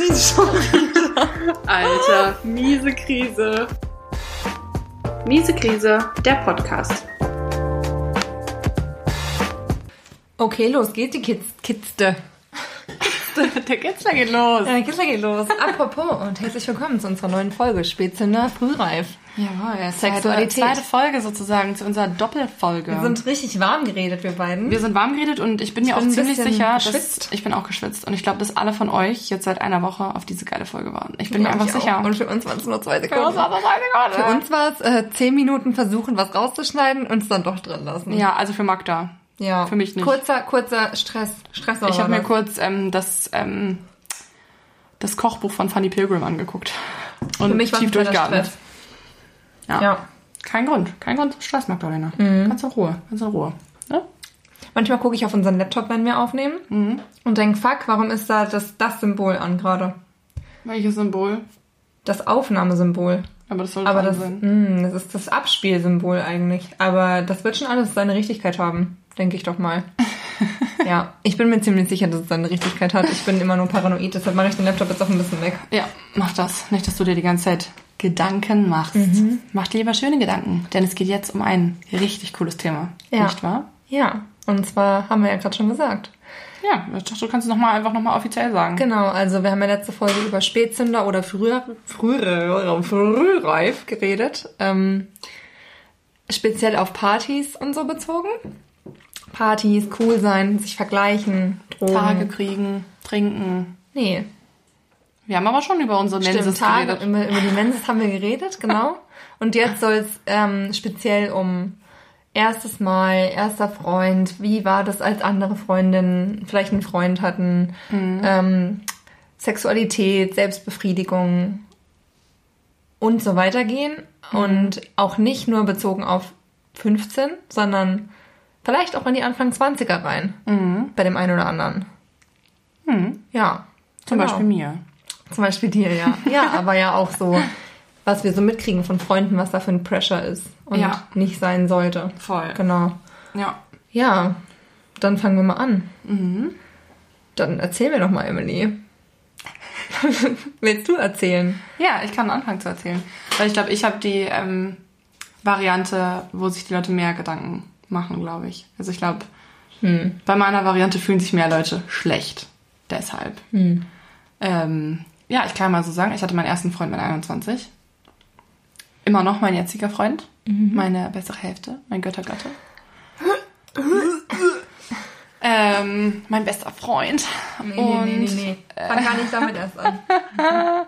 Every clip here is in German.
Krise schon wieder. Alter, miese Krise. Miese Krise, der Podcast. Okay, los geht's, die Kids, Kitzte. Der Kitzler geht los. Ja, der Kitzler geht los. Apropos und herzlich willkommen zu unserer neuen Folge Spätzünder Frühreif. Jawohl, Sexualität. Zweite, Folge sozusagen zu unserer Doppelfolge. Wir sind richtig warm geredet, wir beiden. Wir sind warm geredet und ich bin mir bin auch ziemlich sicher, dass geschwitzt. ich bin auch geschwitzt und ich glaube, dass alle von euch jetzt seit einer Woche auf diese geile Folge waren. Ich bin mir Ja, einfach ich auch. sicher. Und für uns waren es nur zwei Für Sekunden. Für uns war es äh, zehn Minuten versuchen, was rauszuschneiden und es dann doch drin lassen. Ja, also für Magda. Ja. für mich nicht. Kurzer, kurzer Stress. Stress Ich habe mir kurz ähm, das, ähm, das Kochbuch von Fanny Pilgrim angeguckt. Und Für mich war tief durchgeatmet. Ja. Ja. Kein Grund. Kein Grund zum Stress, Magdalena. Mhm. Ganz in Ruhe. Ganz in Ruhe. Ne? Manchmal gucke ich auf unseren Laptop, wenn wir aufnehmen Mhm. und denke, fuck, warum ist da das, das Symbol an gerade? Welches Symbol? Das Aufnahmesymbol. Aber das soll Aber das, sein. mh, das ist das Abspielsymbol eigentlich. Aber das wird schon alles seine Richtigkeit haben, denke ich doch mal. ja, ich bin mir ziemlich sicher, dass es seine Richtigkeit hat. Ich bin immer nur paranoid, deshalb mache ich den Laptop jetzt auch ein bisschen weg. Ja, mach das. Nicht, dass du dir die ganze Zeit Gedanken machst. Mhm. Mach lieber schöne Gedanken, denn es geht jetzt um ein richtig cooles Thema. Ja. Nicht wahr? Ja, und zwar haben wir ja gerade schon gesagt. Ja, ich dachte, du kannst es noch mal, einfach nochmal offiziell sagen. Genau, also wir haben ja letzte Folge über Spätzünder oder früher, früher, frühreif geredet. Ähm, speziell auf Partys und so bezogen. Partys, cool sein, sich vergleichen, Drogen. Tage kriegen, trinken. Nee, Wir haben aber schon über unsere Stimmt, Menses Tage, geredet. über, über die Menses haben wir geredet, genau. Und jetzt soll es ähm, speziell um erstes Mal, erster Freund, wie war das, als andere Freundinnen vielleicht einen Freund hatten, Mhm. ähm, Sexualität, Selbstbefriedigung und so weiter gehen. Mhm. Und auch nicht nur bezogen auf 15, sondern vielleicht auch in die Anfang 20er rein. Bei dem einen oder anderen. Ja. Mhm. Zum genau. Beispiel mir. Zum Beispiel dir, ja. Ja, aber ja auch so, was wir so mitkriegen von Freunden, was da für ein Pressure ist und Ja. nicht sein sollte. Voll. Genau. Ja. Ja, dann fangen wir mal an. Dann erzähl mir doch mal, Emily. Willst du erzählen? Ja, ich kann anfangen zu erzählen. Weil ich glaube, ich habe die ähm, Variante, wo sich die Leute mehr Gedanken machen, glaube ich. Also ich glaube, bei meiner Variante fühlen sich mehr Leute schlecht. Deshalb. Ähm, ja, ich kann mal so sagen, ich hatte meinen ersten Freund mit 21. Immer noch mein jetziger Freund. Meine bessere Hälfte. Mein Göttergatte. ähm, mein bester Freund. Und Fang gar nicht damit erst an.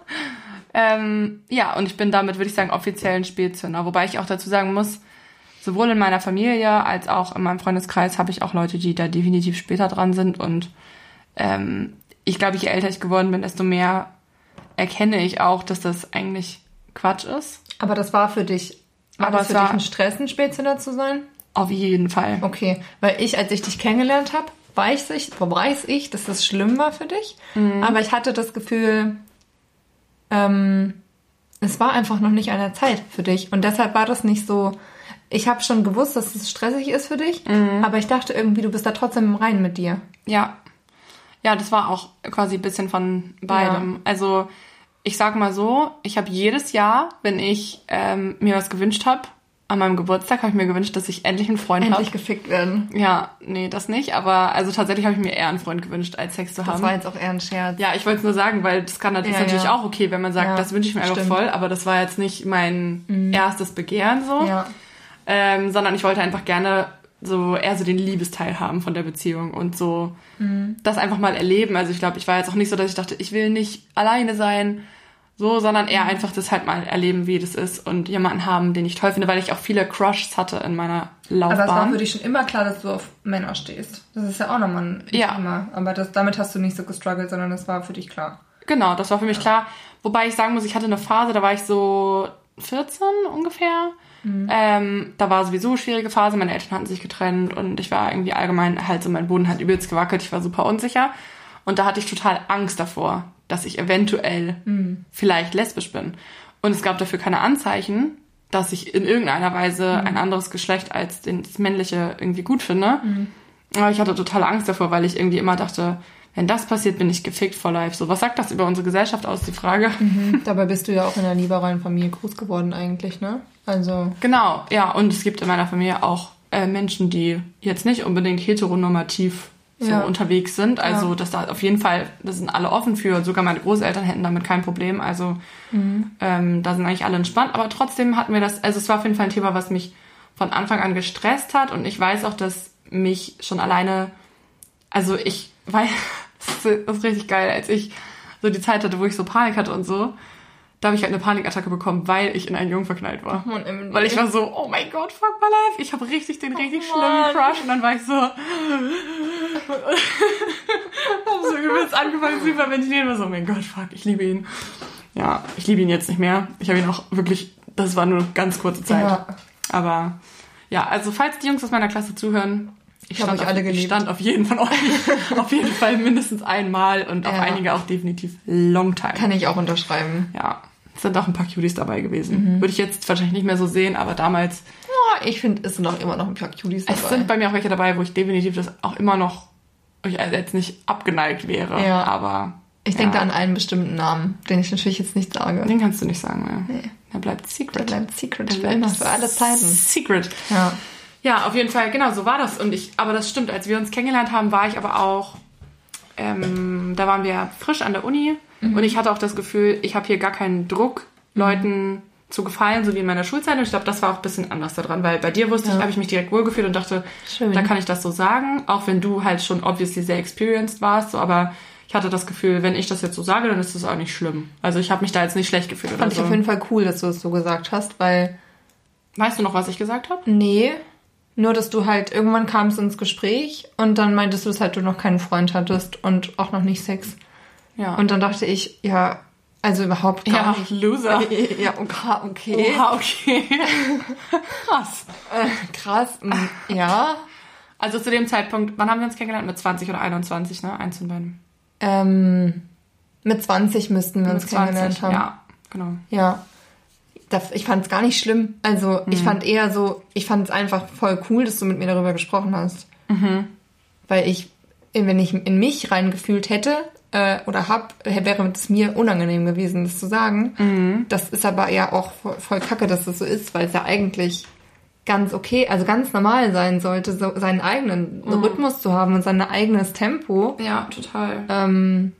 Ähm, ja, und ich bin damit, würde ich sagen, offiziell ein Spätzünder. Wobei ich auch dazu sagen muss, sowohl in meiner Familie als auch in meinem Freundeskreis habe ich auch Leute, die da definitiv später dran sind. Und ähm, ich glaube, je älter ich geworden bin, desto mehr erkenne ich auch, dass das eigentlich Quatsch ist. Aber das war für dich, war Aber das es für war- dich ein Stress, ein Spätzünder zu sein? Auf jeden Fall. Okay, weil ich, als ich dich kennengelernt habe, weiß ich, weiß ich, dass das schlimm war für dich. Aber ich hatte das Gefühl, ähm, es war einfach noch nicht an der Zeit für dich. Und deshalb war das nicht so. Ich habe schon gewusst, dass es stressig ist für dich, aber ich dachte irgendwie, du bist da trotzdem im Reinen mit dir. Ja. Ja, das war auch quasi ein bisschen von beidem. Also ich sag mal so, ich habe jedes Jahr, wenn ich ähm, mir was gewünscht habe, an meinem Geburtstag habe ich mir gewünscht, dass ich endlich einen Freund habe. Endlich gefickt werden. Ja, nee, das nicht. Aber also tatsächlich habe ich mir eher einen Freund gewünscht, als Sex zu Das haben. war jetzt auch eher ein Scherz. ja, ich wollte es nur sagen, weil das kann das ist Ja, natürlich ja. auch okay, wenn man sagt, Ja, das wünsche ich mir einfach stimmt. Mhm. voll, aber das war jetzt nicht mein erstes Begehren so. Ja. Ähm, sondern ich wollte einfach gerne so eher so den Liebesteil haben von der Beziehung und so Mhm. das einfach mal erleben. Also ich glaube, ich war jetzt auch nicht so, dass ich dachte, ich will nicht alleine sein, so, sondern eher einfach das halt mal erleben, wie das ist und jemanden haben, den ich toll finde, weil ich auch viele Crushs hatte in meiner Laufbahn. Aber es war für dich schon immer klar, dass du auf Männer stehst. Das ist ja auch nochmal ein Ja. Thema. Aber das, damit hast du nicht so gestruggelt, sondern das war für dich klar. Genau, das war für mich klar. Wobei ich sagen muss, ich hatte eine Phase, da war ich so 14 ungefähr. Ähm, da war sowieso eine schwierige Phase. Meine Eltern hatten sich getrennt und ich war irgendwie allgemein halt so, mein Boden hat übelst gewackelt. Ich war super unsicher. Und da hatte ich total Angst davor, dass ich eventuell vielleicht lesbisch bin. Und es gab dafür keine Anzeichen, dass ich in irgendeiner Weise ein anderes Geschlecht als das männliche irgendwie gut finde. Aber ich hatte totale Angst davor, weil ich irgendwie immer dachte, wenn das passiert, bin ich gefickt for life. So, was sagt das über unsere Gesellschaft aus, die Frage? Dabei bist du ja auch in einer liberalen Familie groß geworden eigentlich, ne? Also. Genau, ja, und es gibt in meiner Familie auch äh, Menschen, die jetzt nicht unbedingt heteronormativ so Ja. unterwegs sind. Also Ja. das da auf jeden Fall, da sind alle offen für. Sogar meine Großeltern hätten damit kein Problem. Also Mhm. ähm, da sind eigentlich alle entspannt. Aber trotzdem hatten wir das, also es war auf jeden Fall ein Thema, was mich von Anfang an gestresst hat. Und ich weiß auch, dass mich schon alleine, also ich weiß, das das ist richtig geil, als ich so die Zeit hatte, wo ich so Panik hatte und so, da habe ich halt eine Panikattacke bekommen, weil ich in einen Jungen verknallt war. Emily. Weil ich war so, oh mein Gott, fuck my life. Ich habe richtig den richtig schlimmen Mann. Crush und dann war ich so, hab so übelst angefangen zu hyperventilieren. War so, oh mein Gott, fuck, ich liebe ihn. Ja, ich liebe ihn jetzt nicht mehr. Ich habe ihn auch wirklich, das war nur eine ganz kurze Zeit. Ja. Aber ja, also falls die Jungs aus meiner Klasse zuhören, ich, hab stand, euch auf, alle ich geliebt. stand auf jeden von euch auf jeden Fall mindestens einmal und auf Ja. einige auch definitiv long time. Kann ich auch unterschreiben. Ja, sind auch ein paar Cuties dabei gewesen. Mhm. Würde ich jetzt wahrscheinlich nicht mehr so sehen, aber damals Ja, ich finde, es sind auch immer noch ein paar Cuties dabei. es sind bei mir auch welche dabei, wo ich definitiv das auch immer noch ich jetzt nicht abgeneigt wäre. Ja. Aber ich denke ja, da an einen bestimmten Namen, den ich natürlich jetzt nicht sage. den kannst du nicht sagen mehr. Nee. Er bleibt Der secret. bleibt secret Der für bleibt für alle Zeiten. Secret. Ja. Ja, auf jeden Fall, genau, so war das. Und ich, aber das stimmt, als wir uns kennengelernt haben, war ich aber auch, ähm, da waren wir frisch an der Uni Mhm. und ich hatte auch das Gefühl, ich habe hier gar keinen Druck, Leuten zu gefallen, so wie in meiner Schulzeit. Und ich glaube, das war auch ein bisschen anders daran, weil bei dir wusste ich, Ja. habe ich mich direkt wohlgefühlt und dachte, Schön. da kann ich das so sagen, auch wenn du halt schon obviously sehr experienced warst, so, aber ich hatte das Gefühl, wenn ich das jetzt so sage, dann ist das auch nicht schlimm. Also ich habe mich da jetzt nicht schlecht gefühlt oder Fand ich so. auf jeden Fall cool, dass du es so gesagt hast, weil, Weißt du noch, was ich gesagt habe? nee, nur dass du halt irgendwann kamst ins Gespräch und dann meintest du, dass halt du noch keinen Freund hattest und auch noch nicht Sex. Ja. Und dann dachte ich, ja, also überhaupt gar ja, nicht. Loser. Ja, okay. okay. Oha, okay. Krass. Äh, krass. mm, Ja. Also zu dem Zeitpunkt, wann haben wir uns kennengelernt? Mit 20 oder 21, ne? Eins von beiden. Ähm, mit 20 müssten wir uns Mit kennengelernt haben. Ja, genau. Ja. Das, ich fand es gar nicht schlimm. Also Mhm. ich fand eher so, ich fand es einfach voll cool, dass du mit mir darüber gesprochen hast. Mhm. Weil ich, wenn ich in mich reingefühlt hätte äh, oder hab, äh, wäre es mir unangenehm gewesen, das zu sagen. Mhm. Das ist aber ja auch voll, voll kacke, dass das so ist, weil es ja eigentlich ganz okay, also ganz normal sein sollte, so seinen eigenen Mhm. Rhythmus zu haben und sein eigenes Tempo. Ja, total. Ähm,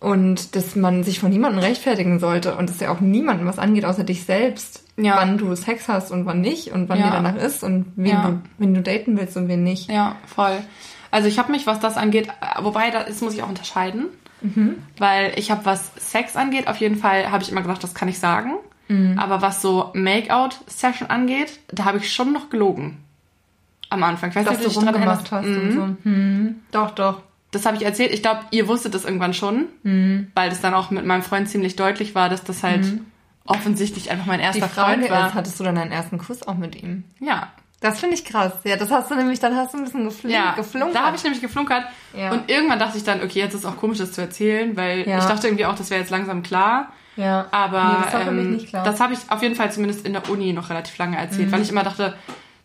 und dass man sich von niemandem rechtfertigen sollte und dass ja auch niemandem was angeht, außer dich selbst, Ja. wann du Sex hast und wann nicht und wann Ja. dir danach ist und wen, Ja. du, wen du daten willst und wen nicht. Ja, voll. Also ich habe mich, was das angeht, äh, wobei das muss ich auch unterscheiden, weil ich habe, was Sex angeht, auf jeden Fall habe ich immer gedacht, das kann ich sagen. Aber was so Make-out-Session angeht, da habe ich schon noch gelogen. Am Anfang. Ich weiß Dass nicht, du ob du rumgemacht hast und so. Hm. Doch, doch. Das habe ich erzählt. Ich glaube, ihr wusstet das irgendwann schon, Mhm. weil das dann auch mit meinem Freund ziemlich deutlich war, dass das halt offensichtlich einfach mein Die erster Frage Freund war. ist, hattest du dann deinen ersten Kuss auch mit ihm? ja, Das finde ich krass. Ja, das hast du nämlich, dann hast du ein bisschen gefl ja, geflunkert. da habe ich nämlich geflunkert. Ja. Und irgendwann dachte ich dann, okay, jetzt ist auch komisch, das zu erzählen, weil Ja. ich dachte irgendwie auch, das wäre jetzt langsam klar. ja. Aber nee, das ähm, das habe ich auf jeden Fall zumindest in der Uni noch relativ lange erzählt, Mhm. weil ich immer dachte,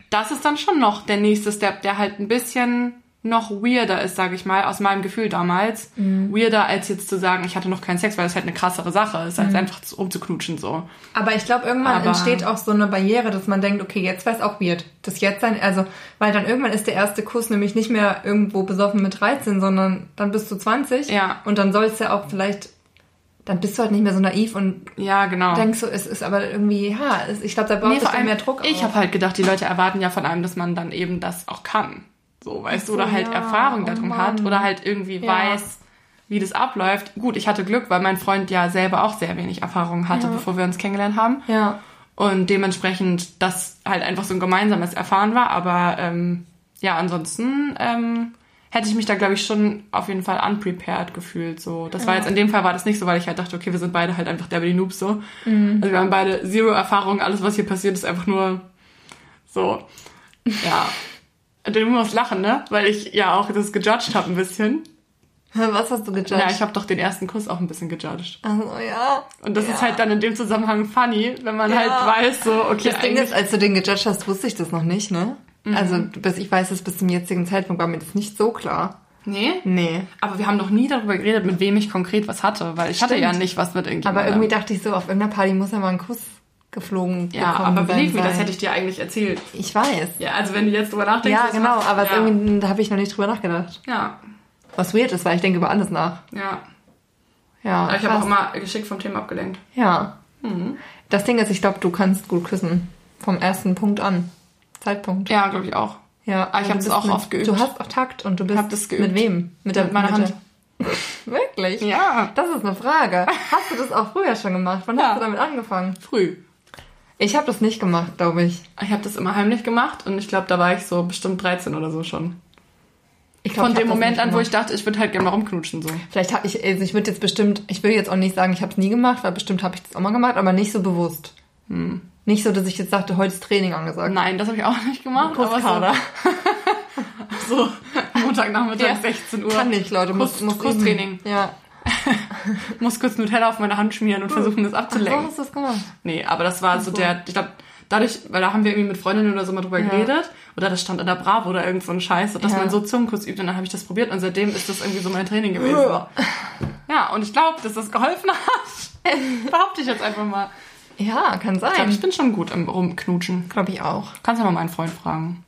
das ist dann schon noch der nächste Step, der halt ein bisschen noch weirder ist, sage ich mal, aus meinem Gefühl damals. Mhm. Weirder als jetzt zu sagen, ich hatte noch keinen Sex, weil das halt eine krassere Sache ist, Mhm. als einfach zu- rumzuknutschen so. Aber ich glaube, irgendwann Aber- entsteht auch so eine Barriere, dass man denkt, okay, jetzt wäre es auch weird. Das jetzt sein, also, weil dann irgendwann ist der erste Kuss nämlich nicht mehr irgendwo besoffen mit 13, sondern dann bist du 20. Ja. Und dann soll es ja auch vielleicht, dann bist du halt nicht mehr so naiv und Ja, genau. denkst so, es ist aber irgendwie, ja, ich glaube, da braucht Nee, es mehr Druck ich habe halt gedacht, die Leute erwarten ja von einem, dass man dann eben das auch kann. So, weißt so, du, oder halt ja. Erfahrung Oh darum hat Mann. oder halt irgendwie Ja. weiß, wie das abläuft. Gut, ich hatte Glück, weil mein Freund ja selber auch sehr wenig Erfahrung hatte, Ja. bevor wir uns kennengelernt haben. Ja. Und dementsprechend das halt einfach so ein gemeinsames Erfahren war. Aber ähm, ja, ansonsten ähm, hätte ich mich da, glaube ich, schon auf jeden Fall unprepared gefühlt. So, das war jetzt in dem Fall war das nicht so, weil ich halt dachte, okay, wir sind beide halt einfach der die Noobs so. Mhm. Also wir haben beide zero Erfahrung, alles was hier passiert ist einfach nur so. Ja. Du musst lachen, ne? Weil ich ja auch das gejudged habe ein bisschen. Was hast du gejudged? Ja, ich habe doch den ersten Kuss auch ein bisschen gejudged. also, ja. Und das ja. ist halt dann in dem Zusammenhang funny, wenn man Ja. halt weiß, so, okay, Das Ding ist, als du den gejudged hast, wusste ich das noch nicht, ne? Mhm. Also bis, ich weiß es bis zum jetzigen Zeitpunkt war mir das nicht so klar. Nee? Nee. Aber wir haben noch nie darüber geredet, mit wem ich konkret was hatte, weil ich hatte Stimmt. ja nicht was mit irgendjemandem. Aber irgendwie dachte ich so, auf irgendeiner Party muss ja mal ein Kuss geflogen Ja, aber believe me, das hätte ich dir eigentlich erzählt. Ich weiß. Ja, also wenn du jetzt drüber nachdenkst. Ja, das genau, macht- aber ja. irgendwie, da habe ich noch nicht drüber nachgedacht. Ja, Was weird ist, weil ich denke über alles nach. ja. Ja, Aber ich habe auch immer geschickt vom Thema abgelenkt. Ja. Mhm. Das Ding ist, ich glaube, du kannst gut küssen. Vom ersten Punkt an. Zeitpunkt. Ja, glaube ich auch. Ja, Ah, ich du hab's bist auch mit, oft geübt. Du hast auch Takt und du bist Hab das geübt. mit wem? Mit, der, Mit meiner der- Hand. Wirklich? Ja. Das ist eine Frage. Hast du das auch früher schon gemacht? Wann Ja. hast du damit angefangen? Früh. Ich habe das nicht gemacht, glaube ich. Ich habe das immer heimlich gemacht und ich glaube, da war ich so bestimmt 13 oder so schon. ich glaub, Von ich dem Moment an, wo ich dachte, ich würde halt gerne mal rumknutschen so. Vielleicht habe ich, also ich würde jetzt bestimmt, ich will jetzt auch nicht sagen, ich habe es nie gemacht, weil bestimmt habe ich das auch mal gemacht, aber nicht so bewusst. Hm. Nicht so, dass ich jetzt dachte, heute ist Training angesagt. Nein, das habe ich auch nicht gemacht. Aber so, Montagnachmittag Ja. 16 Uhr. Kann nicht, Leute. Muss, Kuss- muss Kusstraining. üben. Ja. Muss kurz Nutella auf meine Hand schmieren und versuchen, das Ach, so abzulenken. hast du das gemacht. Nee, aber das war so so. der, ich glaube, dadurch, weil da haben wir irgendwie mit Freundinnen oder so mal drüber Ja. geredet. Oder das stand in der Bravo oder irgend so ein Scheiß, dass Ja. man so Zungenkuss übt und dann habe ich das probiert und seitdem ist das irgendwie so mein Training gewesen. ja, und ich glaube, dass das geholfen hat. Behaupte ich jetzt einfach mal. Ja, kann Ich glaube, sein. ich bin schon gut im Rumknutschen. Glaube ich auch. Kannst ja mal meinen Freund fragen.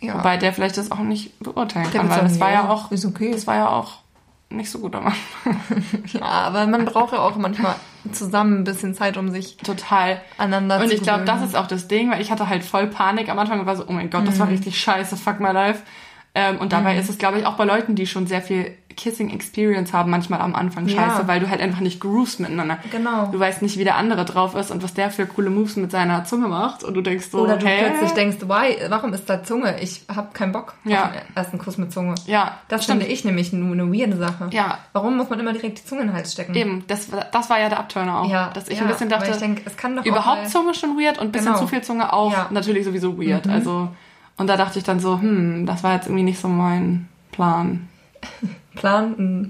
Ja. Wobei der vielleicht das auch nicht beurteilen Der kann, weil das war ja, ja auch, ist okay. das war ja auch nicht so gut am Anfang. ja, aber man braucht ja auch manchmal zusammen ein bisschen Zeit, um sich Total. aneinander Und ich glaube, das ist auch das Ding, weil ich hatte halt voll Panik am Anfang und war so, oh mein Gott, das war richtig scheiße, fuck my life. Ähm, und dabei ist es, glaube ich, auch bei Leuten, die schon sehr viel Kissing Experience haben, manchmal am Anfang Ja. scheiße, weil du halt einfach nicht groovst miteinander. Genau. Du weißt nicht, wie der andere drauf ist und was der für coole Moves mit seiner Zunge macht. Und du denkst so, Oder du hä? plötzlich denkst, why, warum ist da Zunge? Ich habe keinen Bock Ja. auf den ersten Kuss mit Zunge. Ja, Das stimmt. finde ich nämlich nur eine weirde Sache. Ja. Warum muss man immer direkt die Zunge in den Hals stecken? Eben, das, das war ja der Abturner auch. Ja, dass ich ja, ein bisschen dachte, ich denk, es kann doch überhaupt Zunge schon weird und ein bisschen Genau. zu viel Zunge auch Ja. natürlich sowieso weird. Also, und da dachte ich dann so, hm, das war jetzt irgendwie nicht so mein Plan. Plan mh,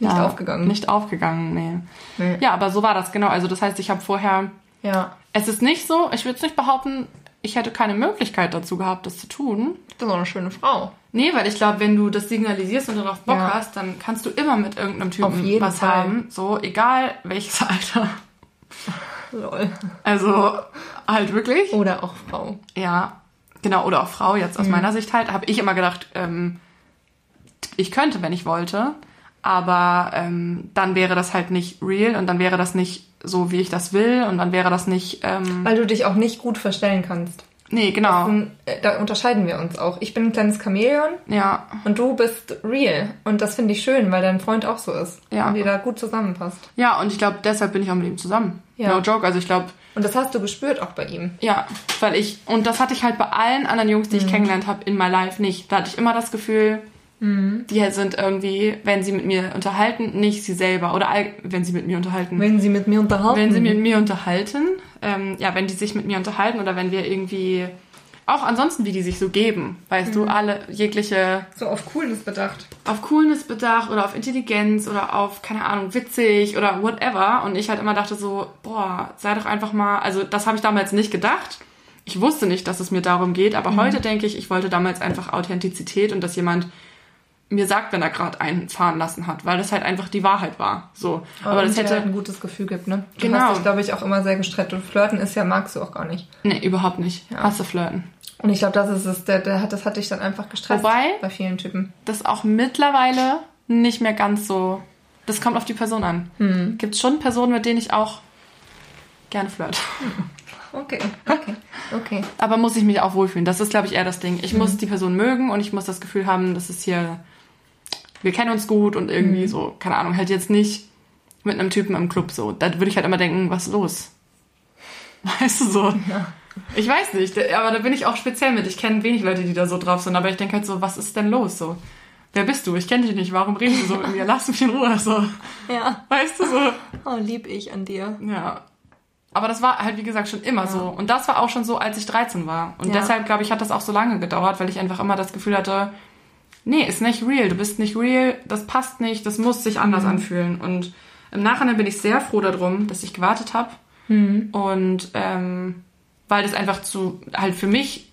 nicht ja, aufgegangen. Nicht aufgegangen, nee. Nee. Ja, aber so war das, genau. Also das heißt, ich habe vorher, Ja, es ist nicht so, ich würde es nicht behaupten, ich hätte keine Möglichkeit dazu gehabt, das zu tun. du bist auch eine schöne Frau. Nee, weil ich glaube, wenn du das signalisierst und darauf Bock Ja. hast, dann kannst du immer mit irgendeinem Auf Typen jeden was Fall. haben. So, egal welches Alter. Lol. Also halt wirklich. Oder auch Frau. Ja, genau, oder auch Frau, jetzt Mhm. aus meiner Sicht halt, habe ich immer gedacht, ähm, ich könnte, wenn ich wollte, aber ähm, dann wäre das halt nicht real und dann wäre das nicht so, wie ich das will und dann wäre das nicht, ähm, Weil du dich auch nicht gut verstellen kannst. nee, genau, Und, äh, Da unterscheiden wir uns auch. Ich bin ein kleines Chamäleon ja, und du bist real. Und das finde ich schön, weil dein Freund auch so ist. Ja. Und ihr da gut zusammenpasst. ja, und ich glaube, deshalb bin ich auch mit ihm zusammen. Ja. No joke, also ich glaube, Und das hast du gespürt auch bei ihm. ja, weil ich, und das hatte ich halt bei allen anderen Jungs, Mhm. die ich kennengelernt habe, in my life nicht. Da hatte ich immer das Gefühl, Mhm. die sind irgendwie, wenn sie mit mir unterhalten, nicht sie selber. Oder all, wenn sie mit mir unterhalten. Wenn sie mit mir unterhalten. Wenn sie mit mir unterhalten, ähm, ja, wenn die sich mit mir unterhalten oder wenn wir irgendwie, auch ansonsten, wie die sich so geben, weißt Mhm. du, alle jegliche, so auf Coolness bedacht. auf Coolness bedacht oder auf Intelligenz oder auf, keine Ahnung, witzig oder whatever. Und ich halt immer dachte so, boah, sei doch einfach mal, also das habe ich damals nicht gedacht. Ich wusste nicht, dass es mir darum geht, aber heute denke ich, ich wollte damals einfach Authentizität und dass jemand mir sagt, wenn er gerade einen fahren lassen hat, weil das halt einfach die Wahrheit war. So. Aber das und dir hätte. halt ein gutes Gefühl gibt, ne? Du Genau. hast dich, glaube ich, auch immer sehr gestreckt. Und flirten ist ja, magst du auch gar nicht. Nee, überhaupt nicht. Hasse flirten. Und ich glaube, das ist es, der, der hat, das hat dich dann einfach gestresst. Wobei- Bei vielen Typen. das auch mittlerweile nicht mehr ganz so. Das kommt auf die Person an. Hm. Gibt schon Personen, mit denen ich auch gerne flirte. Okay, okay, okay. Aber muss ich mich auch wohlfühlen. Das ist, glaube ich, eher das Ding. Ich Hm. muss die Person mögen und ich muss das Gefühl haben, dass es hier. Wir kennen uns gut und irgendwie so, keine Ahnung, halt jetzt nicht mit einem Typen im Club so. Da würde ich halt immer denken, was ist los? Weißt du so? Ich weiß nicht, aber da bin ich auch speziell mit. Ich kenne wenig Leute, die da so drauf sind, aber ich denke halt so, was ist denn los so? Wer bist du? Ich kenne dich nicht. Warum redest du so mit mir? Lass mich in Ruhe. So. Ja. Weißt du so? Oh, lieb ich an dir. Ja. Aber das war halt, wie gesagt, schon immer so. Und das war auch schon so, als ich 13 war. Und Ja. deshalb, glaube ich, hat das auch so lange gedauert, weil ich einfach immer das Gefühl hatte, nee, ist nicht real. Du bist nicht real. Das passt nicht. Das muss sich anders anfühlen. Und im Nachhinein bin ich sehr froh darum, dass ich gewartet habe. Und ähm, weil das einfach zu, halt für mich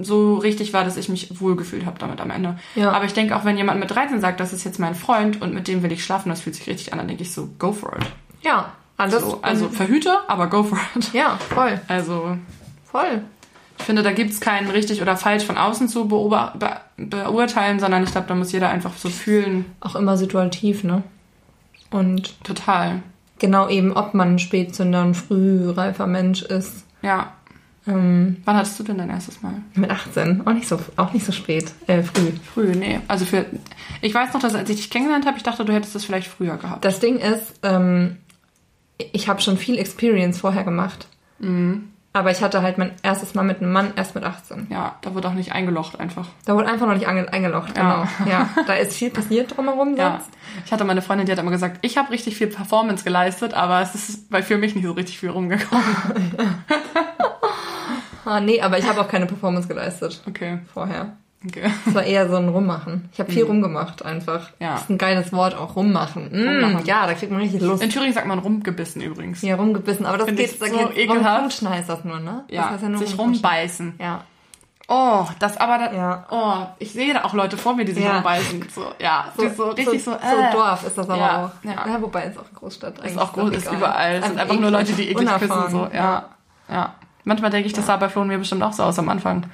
so richtig war, dass ich mich wohlgefühlt habe damit am Ende. Ja. Aber ich denke auch, wenn jemand mit 13 sagt, das ist jetzt mein Freund und mit dem will ich schlafen, das fühlt sich richtig an, dann denke ich so, go for it. Ja, alles. So, also verhüte, aber go for it. ja, voll, Also voll. Ich finde, da gibt's keinen richtig oder falsch von außen zu beober be beurteilen, sondern ich glaube, da muss jeder einfach so fühlen. Auch immer situativ, ne? Und Total. genau eben, ob man ein Spätzünder, ein frühreifer Mensch ist. Ja. Ähm, Wann hattest du denn dein erstes Mal? mit 18, auch nicht so, auch nicht so spät, äh, früh. Früh, nee. Also für. Ich weiß noch, dass als ich dich kennengelernt habe, ich dachte, du hättest das vielleicht früher gehabt. Das Ding ist, ähm, ich habe schon viel Experience vorher gemacht. Aber ich hatte halt mein erstes Mal mit einem Mann erst mit 18. Ja, da wird auch nicht eingelocht einfach. Da wurde einfach noch nicht ange eingelocht, genau. Ja. Ja. da ist viel passiert drumherum Ja. sonst. Ich hatte meine Freundin, die hat immer gesagt, ich habe richtig viel Performance geleistet, aber es ist bei für mich nicht so richtig viel rumgekommen. Ah, nee, aber ich habe auch keine Performance geleistet Okay. vorher. Okay. Es war eher so ein Rummachen. Ich habe viel rumgemacht einfach. Ja. Das ist ein geiles Wort, auch rummachen. Mm, Rummachen. Ja, da kriegt man richtig Lust. In Thüringen sagt man rumgebissen übrigens. Hier rumgebissen, aber das Find geht, da so geht ekelhaft. Rumknutschen heißt das nur, ne? Ja, das heißt ja nur sich rumbeißen. Ja. Oh, das aber, da, Ja. oh, ich sehe da auch Leute vor mir, die sich Ja. rumbeißen. So, ja, so, so richtig so, so, äh. Dorf ist das aber Ja, auch. ja. wobei ist auch eine Großstadt. Ist auch groß, ist überall. Es sind einfach nur Leute, die eklig pissen. So. Ja. ja. Manchmal denke ich, das sah bei Flo und mir bestimmt auch so aus am Anfang.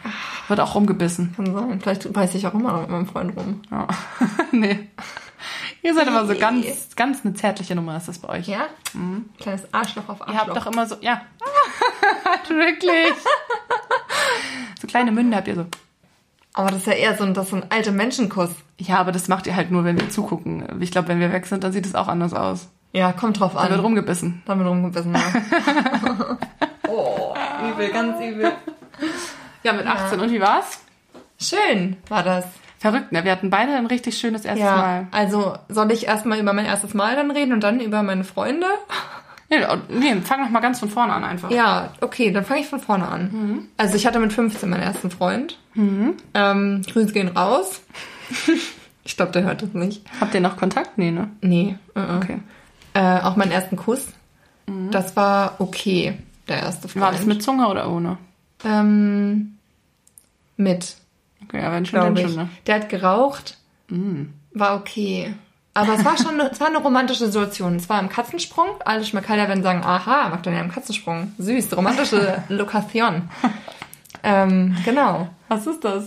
Wird auch rumgebissen. Kann sein. Vielleicht beiß ich auch immer noch mit meinem Freund rum. Ja. nee. Ihr seid aber so ganz, ganz eine zärtliche Nummer ist das bei euch. Ja? Kleines Arschloch auf Ihr Arschloch. habt doch immer so, ja. Wirklich. so kleine Münde habt ihr so. aber das ist ja eher so ein, das ist ein alter Menschenkuss. Ja, aber das macht ihr halt nur, wenn wir zugucken. Ich glaube, wenn wir weg sind, dann sieht es auch anders aus. Ja, kommt drauf Da wird an. rumgebissen. Damit rumgebissen, ja. oh, übel, ganz übel. Ja, mit 18. Und wie war's? Schön war das. Verrückt, ne? Wir hatten beide ein richtig schönes erstes Ja, Mal. also soll ich erstmal über mein erstes Mal dann reden und dann über meine Freunde? Nee, nee, fang doch mal ganz von vorne an einfach. Ja, okay, dann fange ich von vorne an. Also ich hatte mit 15 meinen ersten Freund. Ähm, Grüße gehen raus. ich glaube, der hört das nicht. Habt ihr noch Kontakt? Nee, ne? Nee. Uh -uh. Okay. Äh, auch meinen ersten Kuss. Das war okay, der erste Freund. War das mit Zunge oder ohne? Ähm, mit, Okay, ja, wenn schon, dann schon, ne? Der hat geraucht. War okay. Aber es war schon eine, es war eine romantische Situation. Es war im Katzensprung. Alle Schmackalder werden sagen, aha, macht er ja im Katzensprung. Süß, romantische Lokation. ähm, genau. Was ist das?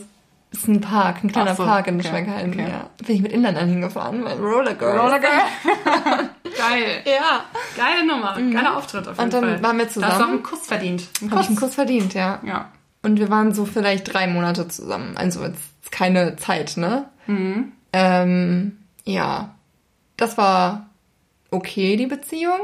Es ist ein Park, ein kleiner so, Park in okay, Schweighalden. okay. Ja. Bin ich mit Inlandern hingefahren, mit Roller Girl. Geil. Ja. Geile Nummer. Geiler Auftritt auf jeden Und dann Fall. waren wir Da hast du zusammen. auch einen Kuss verdient. Einen Habe ich Kuss. einen Kuss verdient, ja. Ja. Und wir waren so vielleicht drei Monate zusammen. Also jetzt keine Zeit, ne? Mhm. Ähm, ja. Das war okay, die Beziehung.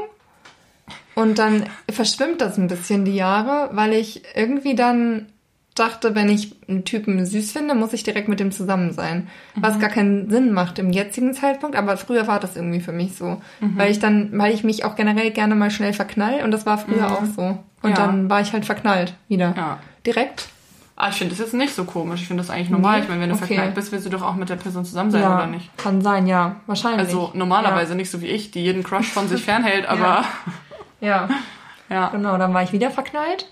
Und dann verschwimmt das ein bisschen die Jahre, weil ich irgendwie dann dachte, wenn ich einen Typen süß finde, muss ich direkt mit dem zusammen sein. Was gar keinen Sinn macht im jetzigen Zeitpunkt, aber früher war das irgendwie für mich so. Weil ich dann, weil ich mich auch generell gerne mal schnell verknall und das war früher auch so. Und Ja. dann war ich halt verknallt wieder. Ja. Direkt. Ah, ich finde das jetzt nicht so komisch. Ich finde das eigentlich normal. Ich meine, wenn du Okay. verknallt bist, willst du doch auch mit der Person zusammen sein, ja, oder nicht? kann sein, ja. Wahrscheinlich. Also normalerweise nicht so wie ich, die jeden Crush von sich fernhält, aber Ja. ja. Genau, dann war ich wieder verknallt.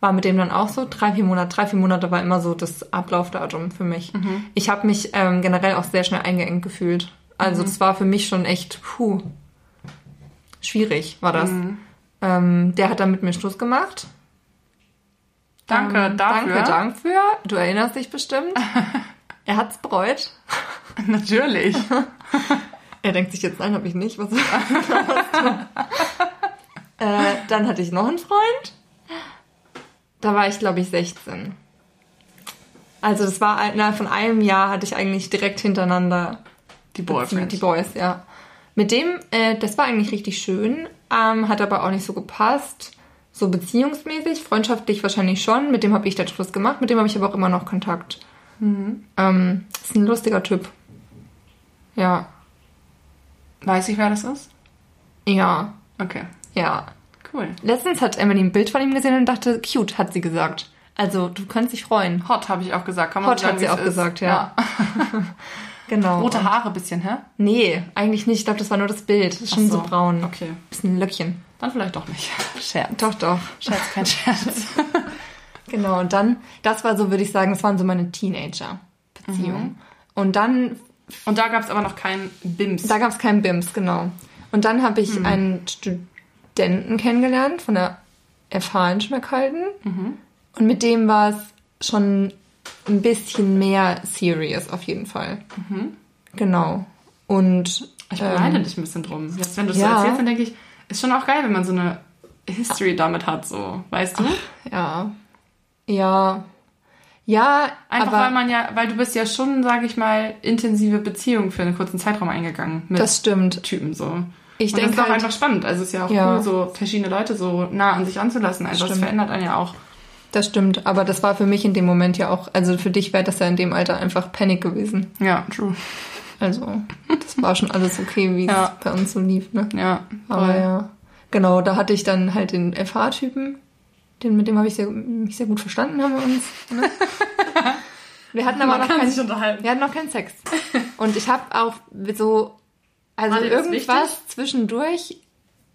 War mit dem dann auch so. Drei, vier Monate. Drei, vier Monate war immer so das Ablaufdatum für mich. Ich habe mich ähm, generell auch sehr schnell eingeengt gefühlt. Also das war für mich schon echt, puh, schwierig war das. Ähm, der hat dann mit mir Schluss gemacht. Danke Ähm, dafür. Danke dafür. Du erinnerst dich bestimmt. er hat's bereut. Natürlich. Er denkt sich jetzt, nein, habe ich nicht. Was, äh, dann hatte ich noch einen Freund. Da war ich, glaube ich, 16. Also das war innerhalb von einem Jahr hatte ich eigentlich direkt hintereinander Die Boyfriends. die Boys, ja. Mit dem, äh, das war eigentlich richtig schön, ähm, hat aber auch nicht so gepasst. So beziehungsmäßig, freundschaftlich wahrscheinlich schon. Mit dem habe ich dann Schluss gemacht, mit dem habe ich aber auch immer noch Kontakt. Ähm, ist ein lustiger Typ. Ja. Weiß ich, wer das ist? Ja. Okay. Ja. Cool. Letztens hat Emily ein Bild von ihm gesehen und dachte, cute, hat sie gesagt. Also, du kannst dich freuen. Hot habe ich auch gesagt. Kann man Hot sagen, hat sie auch ist. gesagt, ja. Genau. Rote Haare bisschen, hä? Nee, eigentlich nicht. Ich glaube, das war nur das Bild. Das ist schon Ach so. braun. Okay. Bisschen Löckchen. Dann vielleicht doch nicht. Scherz. Doch, doch. Scherz, kein Scherz. Genau, und dann, das war so, würde ich sagen, das waren so meine Teenager-Beziehungen. Mhm. Und dann, Und da gab es aber noch keinen Bims. da gab es keinen BIMS, genau. Und dann habe Mhm. ich einen Studenten kennengelernt von der in Schmeckhalden. Mhm. Und mit dem war es schon ein bisschen mehr serious auf jeden Fall. Genau. Und Mhm. ich ähm, beneide dich ein bisschen drum. Jetzt, wenn du es ja. so erzählst, dann denke ich, ist schon auch geil, wenn man so eine History damit hat, so, weißt du? ja, ja, ja, Einfach aber weil man ja, weil du bist ja schon, sage ich mal, intensive Beziehungen für einen kurzen Zeitraum eingegangen mit das stimmt. Typen so. Ich denke das ist auch halt, einfach spannend. Also es ist ja auch Ja. cool, so verschiedene Leute so nah an sich anzulassen. Also das verändert einen ja auch. das stimmt, aber das war für mich in dem Moment ja auch, also für dich wäre das ja in dem Alter einfach Panic gewesen. Ja, true. Also, das war schon alles okay, wie Ja. es bei uns so lief, ne? Ja, Aber voll. ja. Genau, da hatte ich dann halt den FH-Typen, den, mit dem habe ich sehr, mich sehr gut verstanden, haben wir uns. Ne? Wir hatten aber Man noch keinen, wir hatten noch keinen Sex. Und ich habe auch so, also irgendwas zwischendurch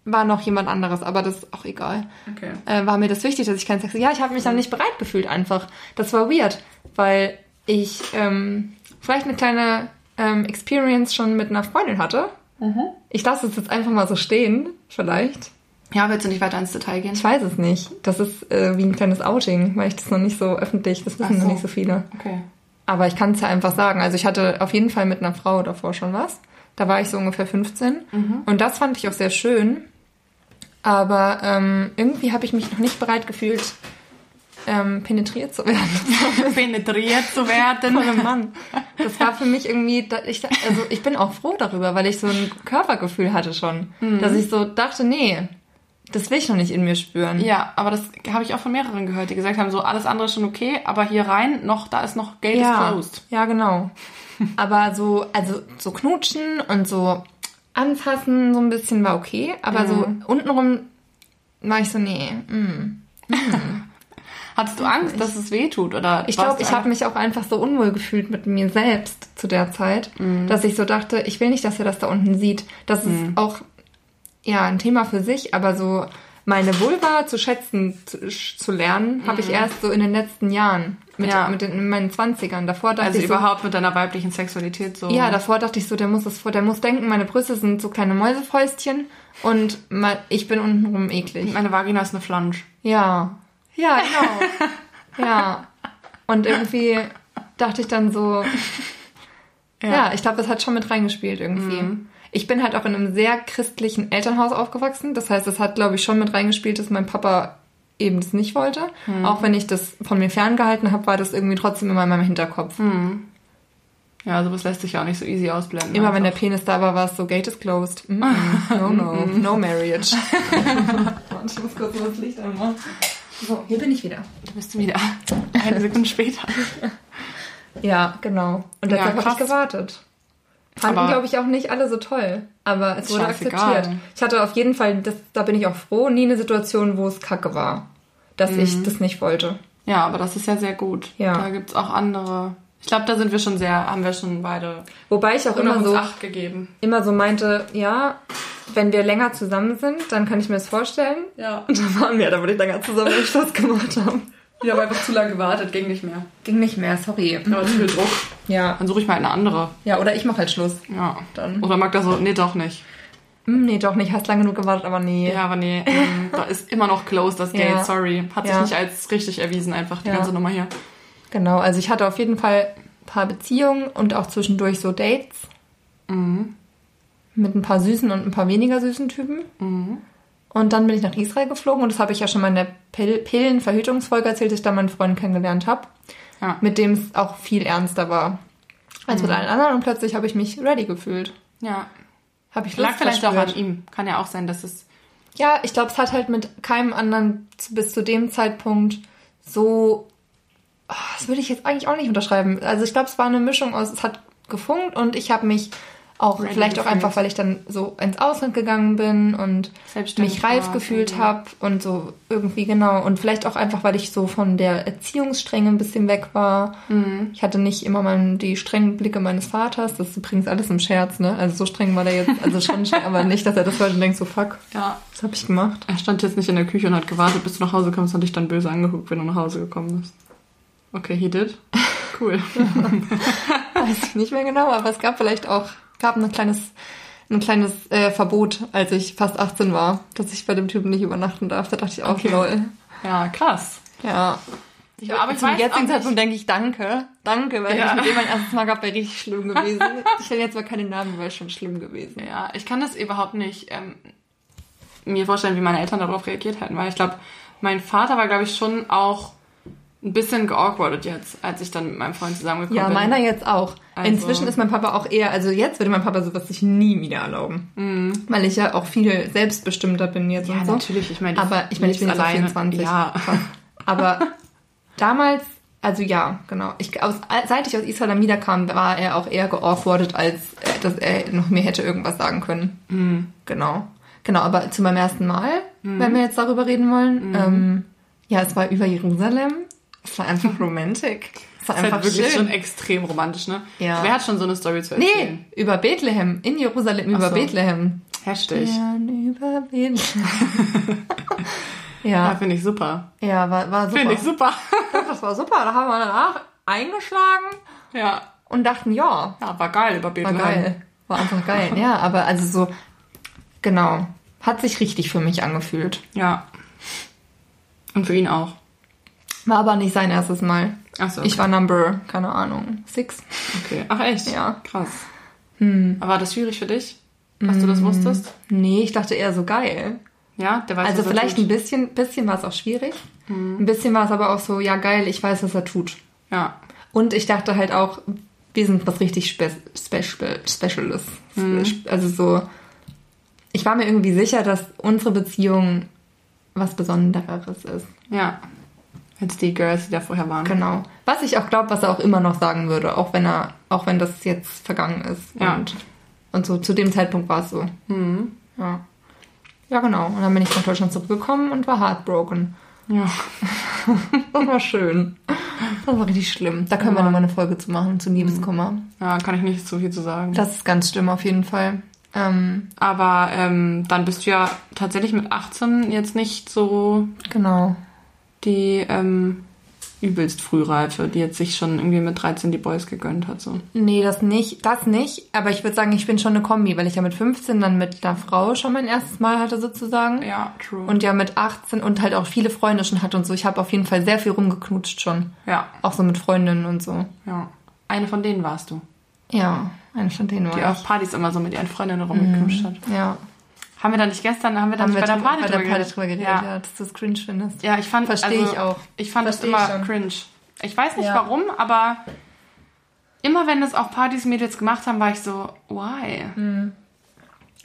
war noch jemand anderes, aber das ist auch egal. Okay. Äh, war mir das wichtig, dass ich keinen Sex. Ja, ich habe mich dann nicht bereit gefühlt einfach. Das war weird, weil ich ähm, vielleicht eine kleine ähm, Experience schon mit einer Freundin hatte. Ich lasse es jetzt einfach mal so stehen, vielleicht. Ja, willst du nicht weiter ins Detail gehen? Ich weiß es nicht. Das ist äh, wie ein kleines Outing, weil ich das noch nicht so öffentlich, das wissen so. noch nicht so viele. Okay. Aber ich kann es ja einfach sagen. Also ich hatte auf jeden Fall mit einer Frau davor schon was. Da war ich so ungefähr 15. Und das fand ich auch sehr schön. Aber ähm, irgendwie habe ich mich noch nicht bereit gefühlt, ähm, penetriert zu werden. Penetriert zu werden. Voll Mann. Das war für mich irgendwie, ich, also ich bin auch froh darüber, weil ich so ein Körpergefühl hatte schon. Dass ich so dachte, nee, das will ich noch nicht in mir spüren. Ja, aber das habe ich auch von mehreren gehört, die gesagt haben, so alles andere ist schon okay, aber hier rein noch, da ist noch Gate is ja, closed. ja, genau. Aber so, also so knutschen und so anfassen so ein bisschen war okay, aber so untenrum war ich so, nee. Mm. Hattest du Angst, dass es weh tut? Oder Ich glaube, ich habe mich auch einfach so unwohl gefühlt mit mir selbst zu der Zeit, dass ich so dachte, ich will nicht, dass er das da unten sieht. Das ist auch ja ein Thema für sich, aber so meine Vulva zu schätzen zu, zu lernen, habe ich erst so in den letzten Jahren mit, Ja. mit den, in meinen Zwanzigern. Davor dachte also ich so, überhaupt mit deiner weiblichen Sexualität so. ja, davor dachte ich so, der muss das vor, der muss denken, meine Brüste sind so kleine Mäusefäustchen und ma- ich bin untenrum eklig. Meine Vagina ist eine Flansch. Ja. Ja, genau. ja. Und irgendwie dachte ich dann so, ja, ich glaube, das hat schon mit reingespielt irgendwie. Ich bin halt auch in einem sehr christlichen Elternhaus aufgewachsen. Das heißt, es hat, glaube ich, schon mit reingespielt, dass mein Papa eben das nicht wollte. Auch wenn ich das von mir ferngehalten habe, war das irgendwie trotzdem immer in meinem Hinterkopf. Ja, sowas lässt sich ja auch nicht so easy ausblenden. Immer wenn der einfach. Penis da war, war es so, Gate is closed. Mm -mm. No, no, no marriage. Warte, ich muss kurz das Licht anmachen. So, hier bin ich wieder. Du bist wieder eine Sekunde später. Ja, genau. Und deshalb habe krass. ich gewartet. Fanden, glaube ich, auch nicht alle so toll. Aber es wurde akzeptiert. Ich hatte auf jeden Fall, das, da bin ich auch froh, nie eine Situation, wo es kacke war. Dass ich das nicht wollte. Ja, aber das ist ja sehr gut. Ja. Da gibt's auch andere. Ich glaube, da sind wir schon sehr, haben wir schon beide Wobei ich auch immer so, Acht gegeben. immer so meinte, ja, wenn wir länger zusammen sind, dann kann ich mir das vorstellen. Ja. Und dann waren wir, da würde ich länger zusammen, wenn ich das gemacht haben. Ich habe einfach zu lange gewartet, ging nicht mehr. Ging nicht mehr, sorry. Aber zu viel Druck. Ja. Dann suche ich mal eine andere. Ja, oder ich mache halt Schluss. Ja. Dann. Oder mag das so, nee, doch nicht. Hm, nee, doch nicht, hast lange genug gewartet, aber nee. Ja, aber nee, ähm, da ist immer noch closed das Gate, Ja. sorry. Hat sich Ja. nicht als richtig erwiesen, einfach die Ja. ganze Nummer hier. Genau, also ich hatte auf jeden Fall ein paar Beziehungen und auch zwischendurch so Dates. Mit ein paar süßen und ein paar weniger süßen Typen. Und dann bin ich nach Israel geflogen und das habe ich ja schon mal in der Pill Pillenverhütungsfolge erzählt, dass ich da meinen Freund kennengelernt habe, Ja. mit dem es auch viel ernster war als mit allen anderen und plötzlich habe ich mich ready gefühlt. Ja. Habe ich Lust Lag vielleicht auch an verspürt. ihm. Kann ja auch sein, dass es. Ja, ich glaube, es hat halt mit keinem anderen bis zu dem Zeitpunkt so. Ah, Das würde ich jetzt eigentlich auch nicht unterschreiben. Also ich glaube, es war eine Mischung aus, es hat gefunkt und ich habe mich Auch Ready vielleicht auch einfach, weil ich dann so ins Ausland gegangen bin und mich reif war, gefühlt irgendwie. habe und so irgendwie genau. Und vielleicht auch einfach, weil ich so von der Erziehungsstrenge ein bisschen weg war. Mhm. Ich hatte nicht immer mal die strengen Blicke meines Vaters. Das ist übrigens alles im Scherz, ne? Also so streng war der jetzt, also schon streng, aber nicht, dass er das heute denkt, so fuck, Ja. was habe ich gemacht? Er stand jetzt nicht in der Küche und hat gewartet, bis du nach Hause kommst und dich dann böse angeguckt, wenn du nach Hause gekommen bist. Okay, he did. Cool. Weiß ich nicht mehr genau, aber es gab vielleicht auch, gab ein kleines, ein kleines äh, Verbot, als ich fast 18 war, dass ich bei dem Typen nicht übernachten darf. Da dachte ich auch, Okay. lol. ja, krass. Ja. Ja, aber ich Zum jetzigen Zeitpunkt denke ich danke. Danke, weil Ja. ich mit dem mein erstes Mal gab, wäre richtig schlimm gewesen. Ich nenne jetzt mal keine Namen, weil es schon schlimm gewesen. Ja, ich kann das überhaupt nicht ähm, mir vorstellen, wie meine Eltern darauf reagiert hätten, weil ich glaube, mein Vater war, glaube ich, schon auch ein bisschen geawkwardet jetzt, als ich dann mit meinem Freund zusammengekommen Ja, bin. meiner jetzt auch. Also- Inzwischen ist mein Papa auch eher, also jetzt würde mein Papa sowas sich nie wieder erlauben. Weil ich ja auch viel selbstbestimmter bin jetzt Mhm. Ja, und so. natürlich. Ich meine, Aber ich meine, ich bin auf 24. Ja. Aber damals, also ja, genau. Ich, aus, seit ich aus Israel wiederkam, war er auch eher geawkwardet, als dass er noch mir hätte irgendwas sagen können. Mhm. Genau. Genau, aber zu meinem ersten Mal, wenn wir jetzt darüber reden wollen, Mhm. ähm, ja, es war über Jerusalem. Es war einfach romantic. Es war Das ist einfach halt wirklich schön. schon extrem romantisch, ne? Ja. Wer hat schon so eine Story zu erzählen? Nee, über Bethlehem. In Jerusalem, über so. Bethlehem. Heftig. Stern über Bethlehem. Ja, ja, finde ich super. ja, war, war super. Finde ich super. Das war super. Da haben wir danach eingeschlagen ja. und dachten, ja, Ja, war geil über war Bethlehem. geil. War einfach geil. Ja, aber also so, genau. Hat sich richtig für mich angefühlt. Ja. Und für ihn auch. War aber nicht sein erstes Mal. Achso. Ich war Number, keine Ahnung, six. Okay. Ach echt? Ja. Krass. Aber war das schwierig für dich, dass du das wusstest? Nee, ich dachte eher so geil. Ja, der weiß, Also was er vielleicht tut. ein bisschen, bisschen war es auch schwierig. Ein bisschen war es aber auch so, ja geil, ich weiß, was er tut. Ja. Und ich dachte halt auch, wir sind was richtig Spe Special, Speciales. Also so, ich war mir irgendwie sicher, dass unsere Beziehung was Besondereres ist. Ja. Als die Girls, die da vorher waren. Genau. Was ich auch glaube, was er auch immer noch sagen würde, auch wenn er, auch wenn das jetzt vergangen ist. Ja. Und, und so zu dem Zeitpunkt war es so. Ja. Ja, genau. Und dann bin ich nach Deutschland zurückgekommen und war heartbroken. Ja. Das war schön. Das war richtig schlimm. Da können wir Ja. nochmal eine Folge zu machen, zu Liebeskummer. Ja, kann ich nicht so viel zu sagen. Das ist ganz schlimm auf jeden Fall. Ähm, Aber ähm, dann bist du ja tatsächlich mit 18 jetzt nicht so genau. Die ähm, übelst Frühreife, die jetzt sich schon irgendwie mit 13 die Boys gegönnt hat. So. Nee, das nicht, das nicht. Aber ich würde sagen, ich bin schon eine Kombi, weil ich ja mit 15 dann mit einer Frau schon mein erstes Mal hatte sozusagen. Ja, true. Und ja mit 18 und halt auch viele Freunde schon hatte und so. Ich habe auf jeden Fall sehr viel rumgeknutscht schon. ja, Auch so mit Freundinnen und so. ja. Eine von denen warst du, Ja, eine von denen war die ich. auf Partys immer so mit ihren Freundinnen rumgeknutscht hat. Ja. Haben wir da nicht gestern, haben wir da Haben nicht wir bei der Party bei der drüber Party geredet? drüber geredet, Ja. ja. dass du es cringe findest. Ja, ich fand, Verstehe also, ich auch. Ich fand das ich immer schon. cringe. Ich weiß nicht Ja. warum, aber immer wenn das auf Partys Mädels gemacht haben, war ich so, why? Das Hm.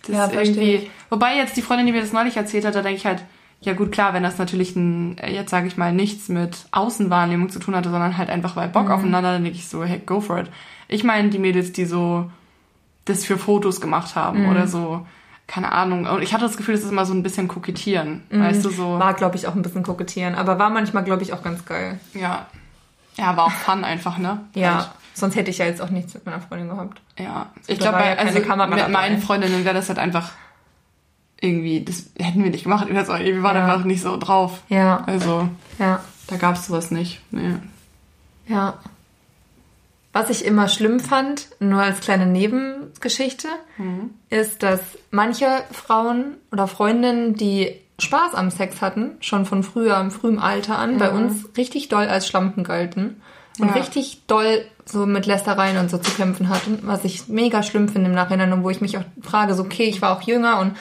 Ja, ist irgendwie. ich. Wobei jetzt die Freundin, die mir das neulich erzählt hat, da denke ich halt, ja gut, klar, wenn das natürlich ein, äh, jetzt sage ich mal, nichts mit Außenwahrnehmung zu tun hatte, sondern halt einfach weil Mhm. Bock aufeinander, dann denke ich so, hey, go for it. Ich meine die Mädels, die so das für Fotos gemacht haben Mhm. oder so, keine Ahnung. Und ich hatte das Gefühl, das ist immer so ein bisschen kokettieren, weißt du, so. Mhm. War, glaube ich, auch ein bisschen kokettieren. Aber war manchmal, glaube ich, auch ganz geil. Ja. Ja, war auch fun einfach, ne? Ja. Sonst hätte ich ja jetzt auch nichts mit meiner Freundin gehabt. Ja, ich Da glaube, war ja also Kamera mit meinen Freundinnen wäre das halt einfach irgendwie, das hätten wir nicht gemacht. Wir waren Ja. einfach nicht so drauf. Ja. Also, Ja. da gab es sowas nicht. Nee. Ja. Was ich immer schlimm fand, nur als kleine Nebengeschichte, ist, dass manche Frauen oder Freundinnen, die Spaß am Sex hatten, schon von früher, im frühen Alter an, bei uns richtig doll als Schlampen galten und Ja. richtig doll so mit Lästereien und so zu kämpfen hatten, was ich mega schlimm finde im Nachhinein und wo ich mich auch frage, so okay, ich war auch jünger und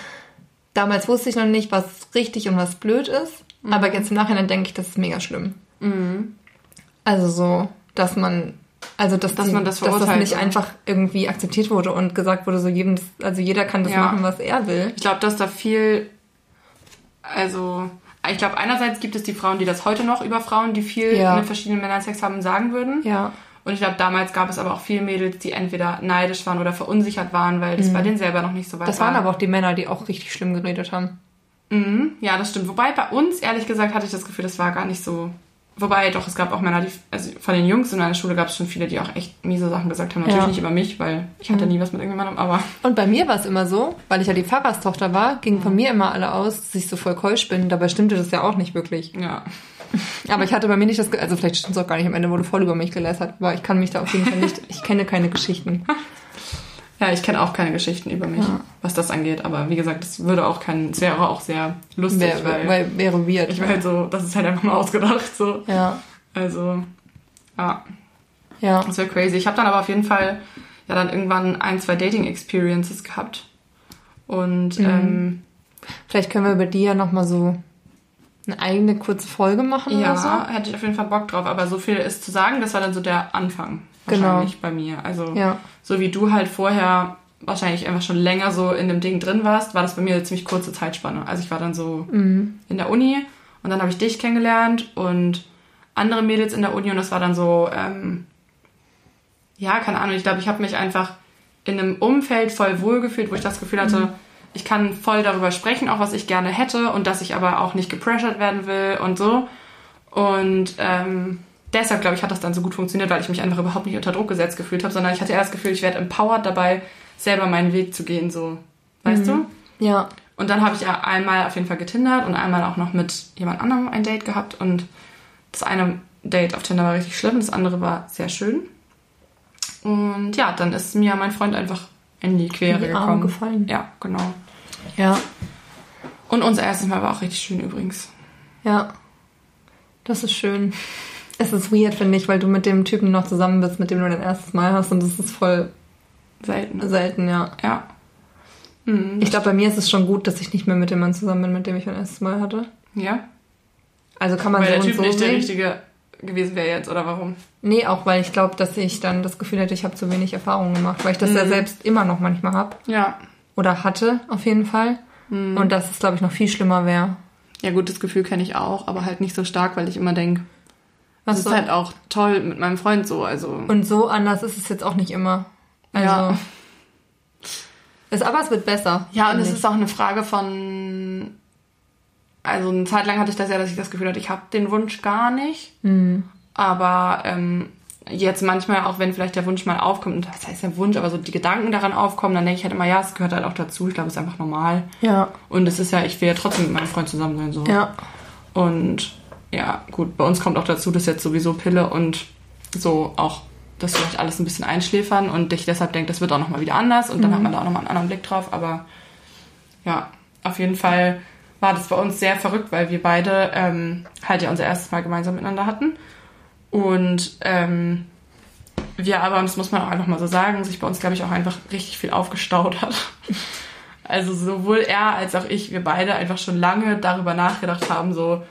damals wusste ich noch nicht, was richtig und was blöd ist, aber jetzt im Nachhinein denke ich, das ist mega schlimm. Also so, dass man, also dass, Dass die, man das dass das nicht einfach irgendwie akzeptiert wurde und gesagt wurde, so jedem, also jeder kann das Ja. machen, was er will. Ich glaube, dass da viel, also, ich glaube, einerseits gibt es die Frauen, die das heute noch über Frauen, die viel Ja. mit verschiedenen Männern Sex haben, sagen würden. Ja. Und ich glaube, damals gab es aber auch viele Mädels, die entweder neidisch waren oder verunsichert waren, weil das bei denen selber noch nicht so weit Das war. waren aber auch die Männer, die auch richtig schlimm geredet haben. Mhm, ja, das stimmt. Wobei bei uns, ehrlich gesagt, hatte ich das Gefühl, das war gar nicht so. Wobei, doch, es gab auch Männer, die, also von den Jungs in meiner Schule gab es schon viele, die auch echt miese Sachen gesagt haben. Natürlich Ja. nicht über mich, weil ich hatte nie was mit irgendjemandem, aber Und bei mir war es immer so, weil ich ja die Pfarrerstochter war, gingen von mir immer alle aus, dass ich so voll keusch bin. Dabei stimmte das ja auch nicht wirklich. ja. Aber ich hatte bei mir nicht das, Ge- also vielleicht stimmt es auch gar nicht, am Ende wurde voll über mich gelästert, aber ich kann mich da auf jeden Fall nicht, ich kenne keine Geschichten. Ja, ich kenne auch keine Geschichten über mich, Ja. was das angeht. Aber wie gesagt, das würde auch kein, es wäre auch sehr lustig, Wäre weil, weil, wäre weird. ich wäre halt so, das ist halt einfach mal ausgedacht, so. ja, Also, ja, ja. das wäre crazy. Ich habe dann aber auf jeden Fall ja dann irgendwann ein, zwei Dating-Experiences gehabt. Und, ähm, Vielleicht können wir über die ja nochmal so eine eigene kurze Folge machen Ja, oder so. hätte ich auf jeden Fall Bock drauf. Aber so viel ist zu sagen, das war dann so der Anfang Genau. wahrscheinlich bei mir. Also Ja. so wie du halt vorher wahrscheinlich einfach schon länger so in dem Ding drin warst, war das bei mir eine ziemlich kurze Zeitspanne. Also ich war dann so Mhm. in der Uni und dann habe ich dich kennengelernt und andere Mädels in der Uni und das war dann so, ähm, ja, keine Ahnung, ich glaube, ich habe mich einfach in einem Umfeld voll wohlgefühlt, wo ich das Gefühl hatte, ich kann voll darüber sprechen, auch was ich gerne hätte und dass ich aber auch nicht gepressured werden will und so. Und ähm, deshalb, glaube ich, hat das dann so gut funktioniert, weil ich mich einfach überhaupt nicht unter Druck gesetzt gefühlt habe, sondern ich hatte eher das Gefühl, ich werde empowered dabei, selber meinen Weg zu gehen, so. Weißt du? Ja. Und dann habe ich ja einmal auf jeden Fall getindert und einmal auch noch mit jemand anderem ein Date gehabt. Und das eine Date auf Tinder war richtig schlimm, das andere war sehr schön. Und ja, dann ist mir mein Freund einfach in die Quere In die gekommen. gefallen. Ja, genau. Ja. Und unser erstes Mal war auch richtig schön übrigens. Ja. Das ist schön. Es ist weird, finde ich, weil du mit dem Typen noch zusammen bist, mit dem du dein erstes Mal hast und das ist voll Selten. selten, ja. Ja. Mhm. Ich glaube, bei mir ist es schon gut, dass ich nicht mehr mit dem Mann zusammen bin, mit dem ich mein erstes Mal hatte. Ja. Also kann man Weil so der Typ so nicht der sehen. richtige gewesen wäre jetzt, oder warum? Nee, auch weil ich glaube, dass ich dann das Gefühl hätte, ich habe zu wenig Erfahrung gemacht, weil ich das ja selbst immer noch manchmal habe. Ja. Oder hatte, auf jeden Fall. Und dass es, glaube ich, noch viel schlimmer wäre. Ja gut, das Gefühl kenne ich auch, aber halt nicht so stark, weil ich immer denke, das Was ist so- halt auch toll mit meinem Freund so, also... Und so anders ist es jetzt auch nicht immer. Also. Ja. Es, aber es wird besser. Ja, und es ist auch eine Frage von. Also eine Zeit lang hatte ich das ja, dass ich das Gefühl hatte, ich habe den Wunsch gar nicht. Mhm. Aber ähm, jetzt manchmal, auch wenn vielleicht der Wunsch mal aufkommt, und das heißt der Wunsch, aber so die Gedanken daran aufkommen, dann denke ich halt immer, ja, es gehört halt auch dazu. Ich glaube, es ist einfach normal. Ja. Und es ist ja, ich will ja trotzdem mit meinem Freund zusammen sein. So. Ja. Und ja, gut, bei uns kommt auch dazu, dass jetzt sowieso Pille und so auch das vielleicht alles ein bisschen einschläfern und ich deshalb denke, das wird auch nochmal wieder anders und dann hat man da auch nochmal einen anderen Blick drauf. Aber ja, auf jeden Fall war das bei uns sehr verrückt, weil wir beide ähm, halt ja unser erstes Mal gemeinsam miteinander hatten. Und ähm, wir aber, und das muss man auch einfach mal so sagen, sich bei uns, glaube ich, auch einfach richtig viel aufgestaut hat. Also sowohl er als auch ich, wir beide einfach schon lange darüber nachgedacht haben, so,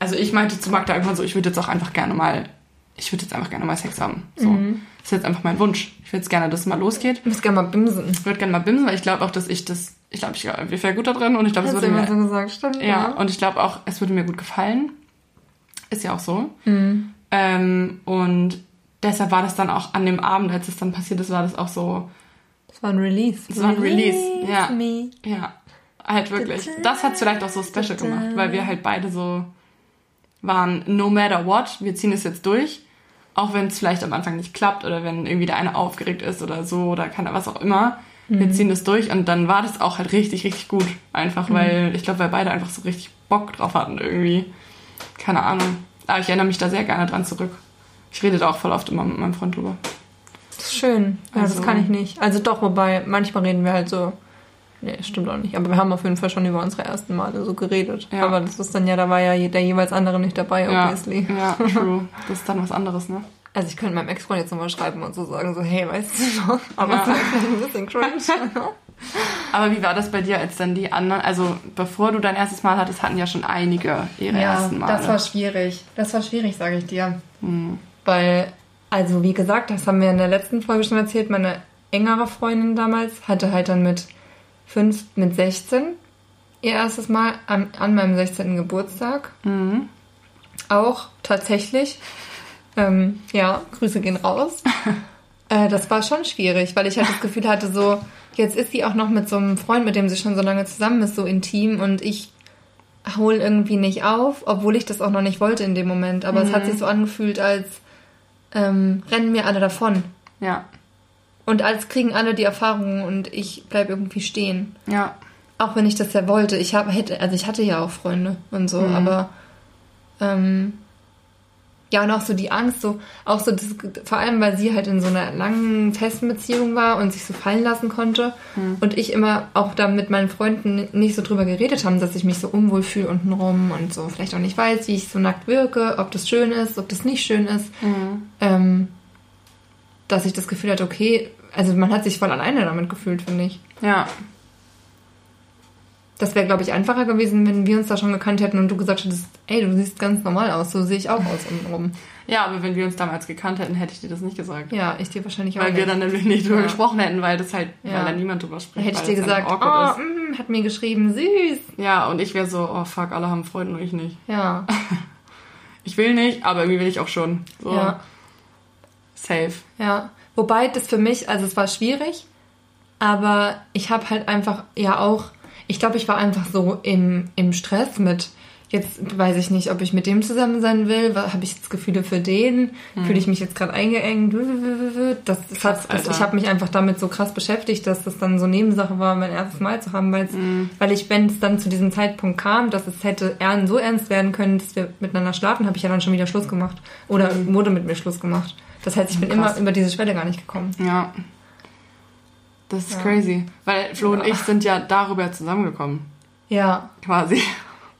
also ich meinte zu Magda irgendwann so, ich würde jetzt auch einfach gerne mal, ich würde jetzt einfach gerne mal Sex haben. So. Das ist jetzt einfach mein Wunsch. Ich würde jetzt gerne, dass es mal losgeht. Du musst gerne mal bimsen. Ich würde gerne mal bimsen, weil ich glaube auch, dass ich das, ich glaube, ich, wir wären gut da drin und ich glaube, es würde mir, so gesagt, stimmt? ja, und ich glaube auch, es würde mir gut gefallen. Ist ja auch so. Mhm. Ähm, und deshalb war das dann auch an dem Abend, als es dann passiert ist, war das auch so, Das war ein Release. Das war ein Release, ja. Me. Ja, halt wirklich. Das hat vielleicht auch so special gemacht, weil wir halt beide so waren, no matter what, wir ziehen es jetzt durch. Auch wenn es vielleicht am Anfang nicht klappt oder wenn irgendwie der eine aufgeregt ist oder so oder kann was auch immer. Wir ziehen das durch und dann war das auch halt richtig, richtig gut. Einfach, weil ich glaube, wir beide einfach so richtig Bock drauf hatten irgendwie. Keine Ahnung. Aber ich erinnere mich da sehr gerne dran zurück. Ich rede da auch voll oft immer mit meinem Freund drüber. Das ist schön. Ja, Also- das kann ich nicht. Also doch, wobei, manchmal reden wir halt so. Nee, stimmt auch nicht. Aber wir haben auf jeden Fall schon über unsere ersten Male so geredet. Ja. Aber das ist dann ja, da war ja der jeweils andere nicht dabei, Ja, obviously. ja, true. Das ist dann was anderes, ne? Also ich könnte meinem Ex-Freund jetzt nochmal schreiben und so sagen, so, hey, weißt du noch? Aber Ja. es war vielleicht ein bisschen cringe. Aber wie war das bei dir, als dann die anderen, also bevor du dein erstes Mal hattest, hatten ja schon einige ihre ersten Male. das war schwierig. Das war schwierig, sage ich dir. Weil, also wie gesagt, das haben wir in der letzten Folge schon erzählt, meine engere Freundin damals hatte halt dann mit fünf, mit 16 ihr erstes Mal an, an meinem 16. Geburtstag. Auch tatsächlich. Ähm, ja, Grüße gehen raus. äh, das war schon schwierig, weil ich halt das Gefühl hatte, so, jetzt ist sie auch noch mit so einem Freund, mit dem sie schon so lange zusammen ist, so intim und ich hole irgendwie nicht auf, obwohl ich das auch noch nicht wollte in dem Moment. Aber es hat sich so angefühlt, als ähm, rennen mir alle davon. Ja. Und als kriegen alle die Erfahrungen und ich bleib irgendwie stehen. Ja. Auch wenn ich das ja wollte. Ich habe hätte, also ich hatte ja auch Freunde und so, aber ähm, ja, und auch so die Angst, so, auch so, das, vor allem, weil sie halt in so einer langen, festen Beziehung war und sich so fallen lassen konnte. Und ich immer auch da mit meinen Freunden nicht so drüber geredet haben, dass ich mich so unwohl fühle untenrum und so vielleicht auch nicht weiß, wie ich so nackt wirke, ob das schön ist, ob das nicht schön ist. Ähm, dass ich das Gefühl hatte, okay, also man hat sich voll alleine damit gefühlt, finde ich. Ja. Das wäre, glaube ich, einfacher gewesen, wenn wir uns da schon gekannt hätten und du gesagt hättest, ey, du siehst ganz normal aus, so sehe ich auch aus untenrum. Ja, aber wenn wir uns damals gekannt hätten, hätte ich dir das nicht gesagt. Ja, ich dir wahrscheinlich auch Weil wir nicht. dann nämlich nicht drüber Ja. gesprochen hätten, weil das halt, Ja. weil da niemand drüber spricht. Hätte ich dir gesagt, oh, ist. mm, hat mir geschrieben, süß. Ja, und ich wäre so, oh fuck, alle haben Freunde und ich nicht. Ja, Ich will nicht, aber irgendwie will ich auch schon. So, ja, safe. ja. Wobei das für mich, also es war schwierig, aber ich habe halt einfach ja auch, ich glaube, ich war einfach so im, im Stress mit, jetzt weiß ich nicht, ob ich mit dem zusammen sein will, habe ich jetzt Gefühle für den, fühle ich mich jetzt gerade eingeengt, das, das Krass, hat, das, Alter. ich habe mich einfach damit so krass beschäftigt, dass das dann so Nebensache war, mein erstes Mal zu haben, weil's, weil ich, wenn es dann zu diesem Zeitpunkt kam, dass es hätte so ernst werden können, dass wir miteinander schlafen, habe ich ja dann schon wieder Schluss gemacht oder wurde mit mir Schluss gemacht. Das heißt, ich bin Krass. immer über diese Schwelle gar nicht gekommen. Ja. Das ist Ja. crazy. Weil Flo und Ja. ich sind ja darüber zusammengekommen. Ja, Quasi.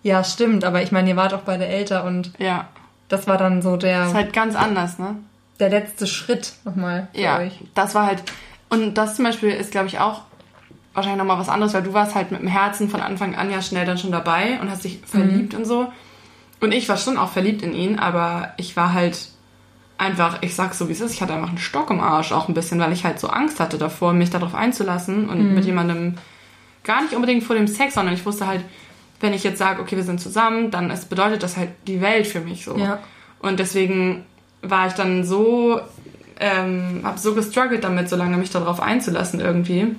ja, stimmt. Aber ich meine, ihr wart auch beide älter und Ja. das war dann so der, Ist halt ganz anders, ne? der letzte Schritt nochmal für Ja. euch. Das war halt. Und das zum Beispiel ist, glaube ich, auch wahrscheinlich nochmal was anderes, weil du warst halt mit dem Herzen von Anfang an ja schnell dann schon dabei und hast dich verliebt und so. Und ich war schon auch verliebt in ihn, aber ich war halt einfach, ich sag's so wie es ist, ich hatte einfach einen Stock im Arsch auch ein bisschen, weil ich halt so Angst hatte davor, mich darauf einzulassen und mit jemandem gar nicht unbedingt vor dem Sex, sondern ich wusste halt, wenn ich jetzt sage, okay, wir sind zusammen, dann ist, bedeutet das halt die Welt für mich so. Ja. Und deswegen war ich dann so, ähm, habe so gestruggelt damit, so lange mich darauf einzulassen irgendwie.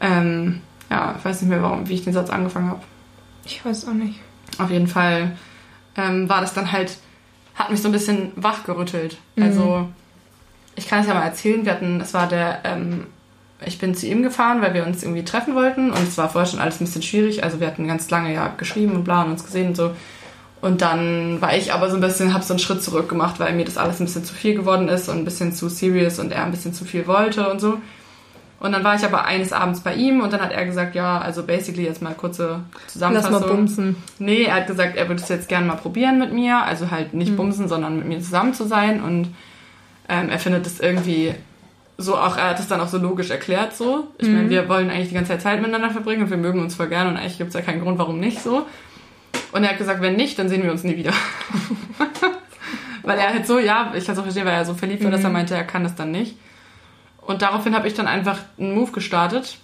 Ähm, ja, ich weiß nicht mehr, warum, wie ich den Satz angefangen habe. Ich weiß auch nicht. Auf jeden Fall ähm, war das dann halt, hat mich so ein bisschen wachgerüttelt. Also, ich kann es ja mal erzählen, wir hatten, es war der, ähm, ich bin zu ihm gefahren, weil wir uns irgendwie treffen wollten und es war vorher schon alles ein bisschen schwierig. Also wir hatten ganz lange ja geschrieben und bla und uns gesehen und so. Und dann war ich aber so ein bisschen, habe so einen Schritt zurück gemacht, weil mir das alles ein bisschen zu viel geworden ist und ein bisschen zu serious und er ein bisschen zu viel wollte und so. Und dann war ich aber eines Abends bei ihm und dann hat er gesagt, ja, also basically jetzt mal kurze Lass Zusammenfassung. mal bumsen. Nee, er hat gesagt, er würde es jetzt gerne mal probieren mit mir. Also halt Hm. nicht bumsen, sondern mit mir zusammen zu sein. Und ähm, er findet es irgendwie so auch, er hat es dann auch so logisch erklärt so. Ich Hm. meine, wir wollen eigentlich die ganze Zeit Zeit miteinander verbringen und wir mögen uns voll gerne und eigentlich gibt es ja keinen Grund, warum nicht so. Und er hat gesagt, wenn nicht, dann sehen wir uns nie wieder. weil er halt so, ja, ich kann es auch verstehen, weil er so verliebt war, dass er Mhm. meinte, er kann das dann nicht. Und daraufhin habe ich dann einfach einen Move gestartet.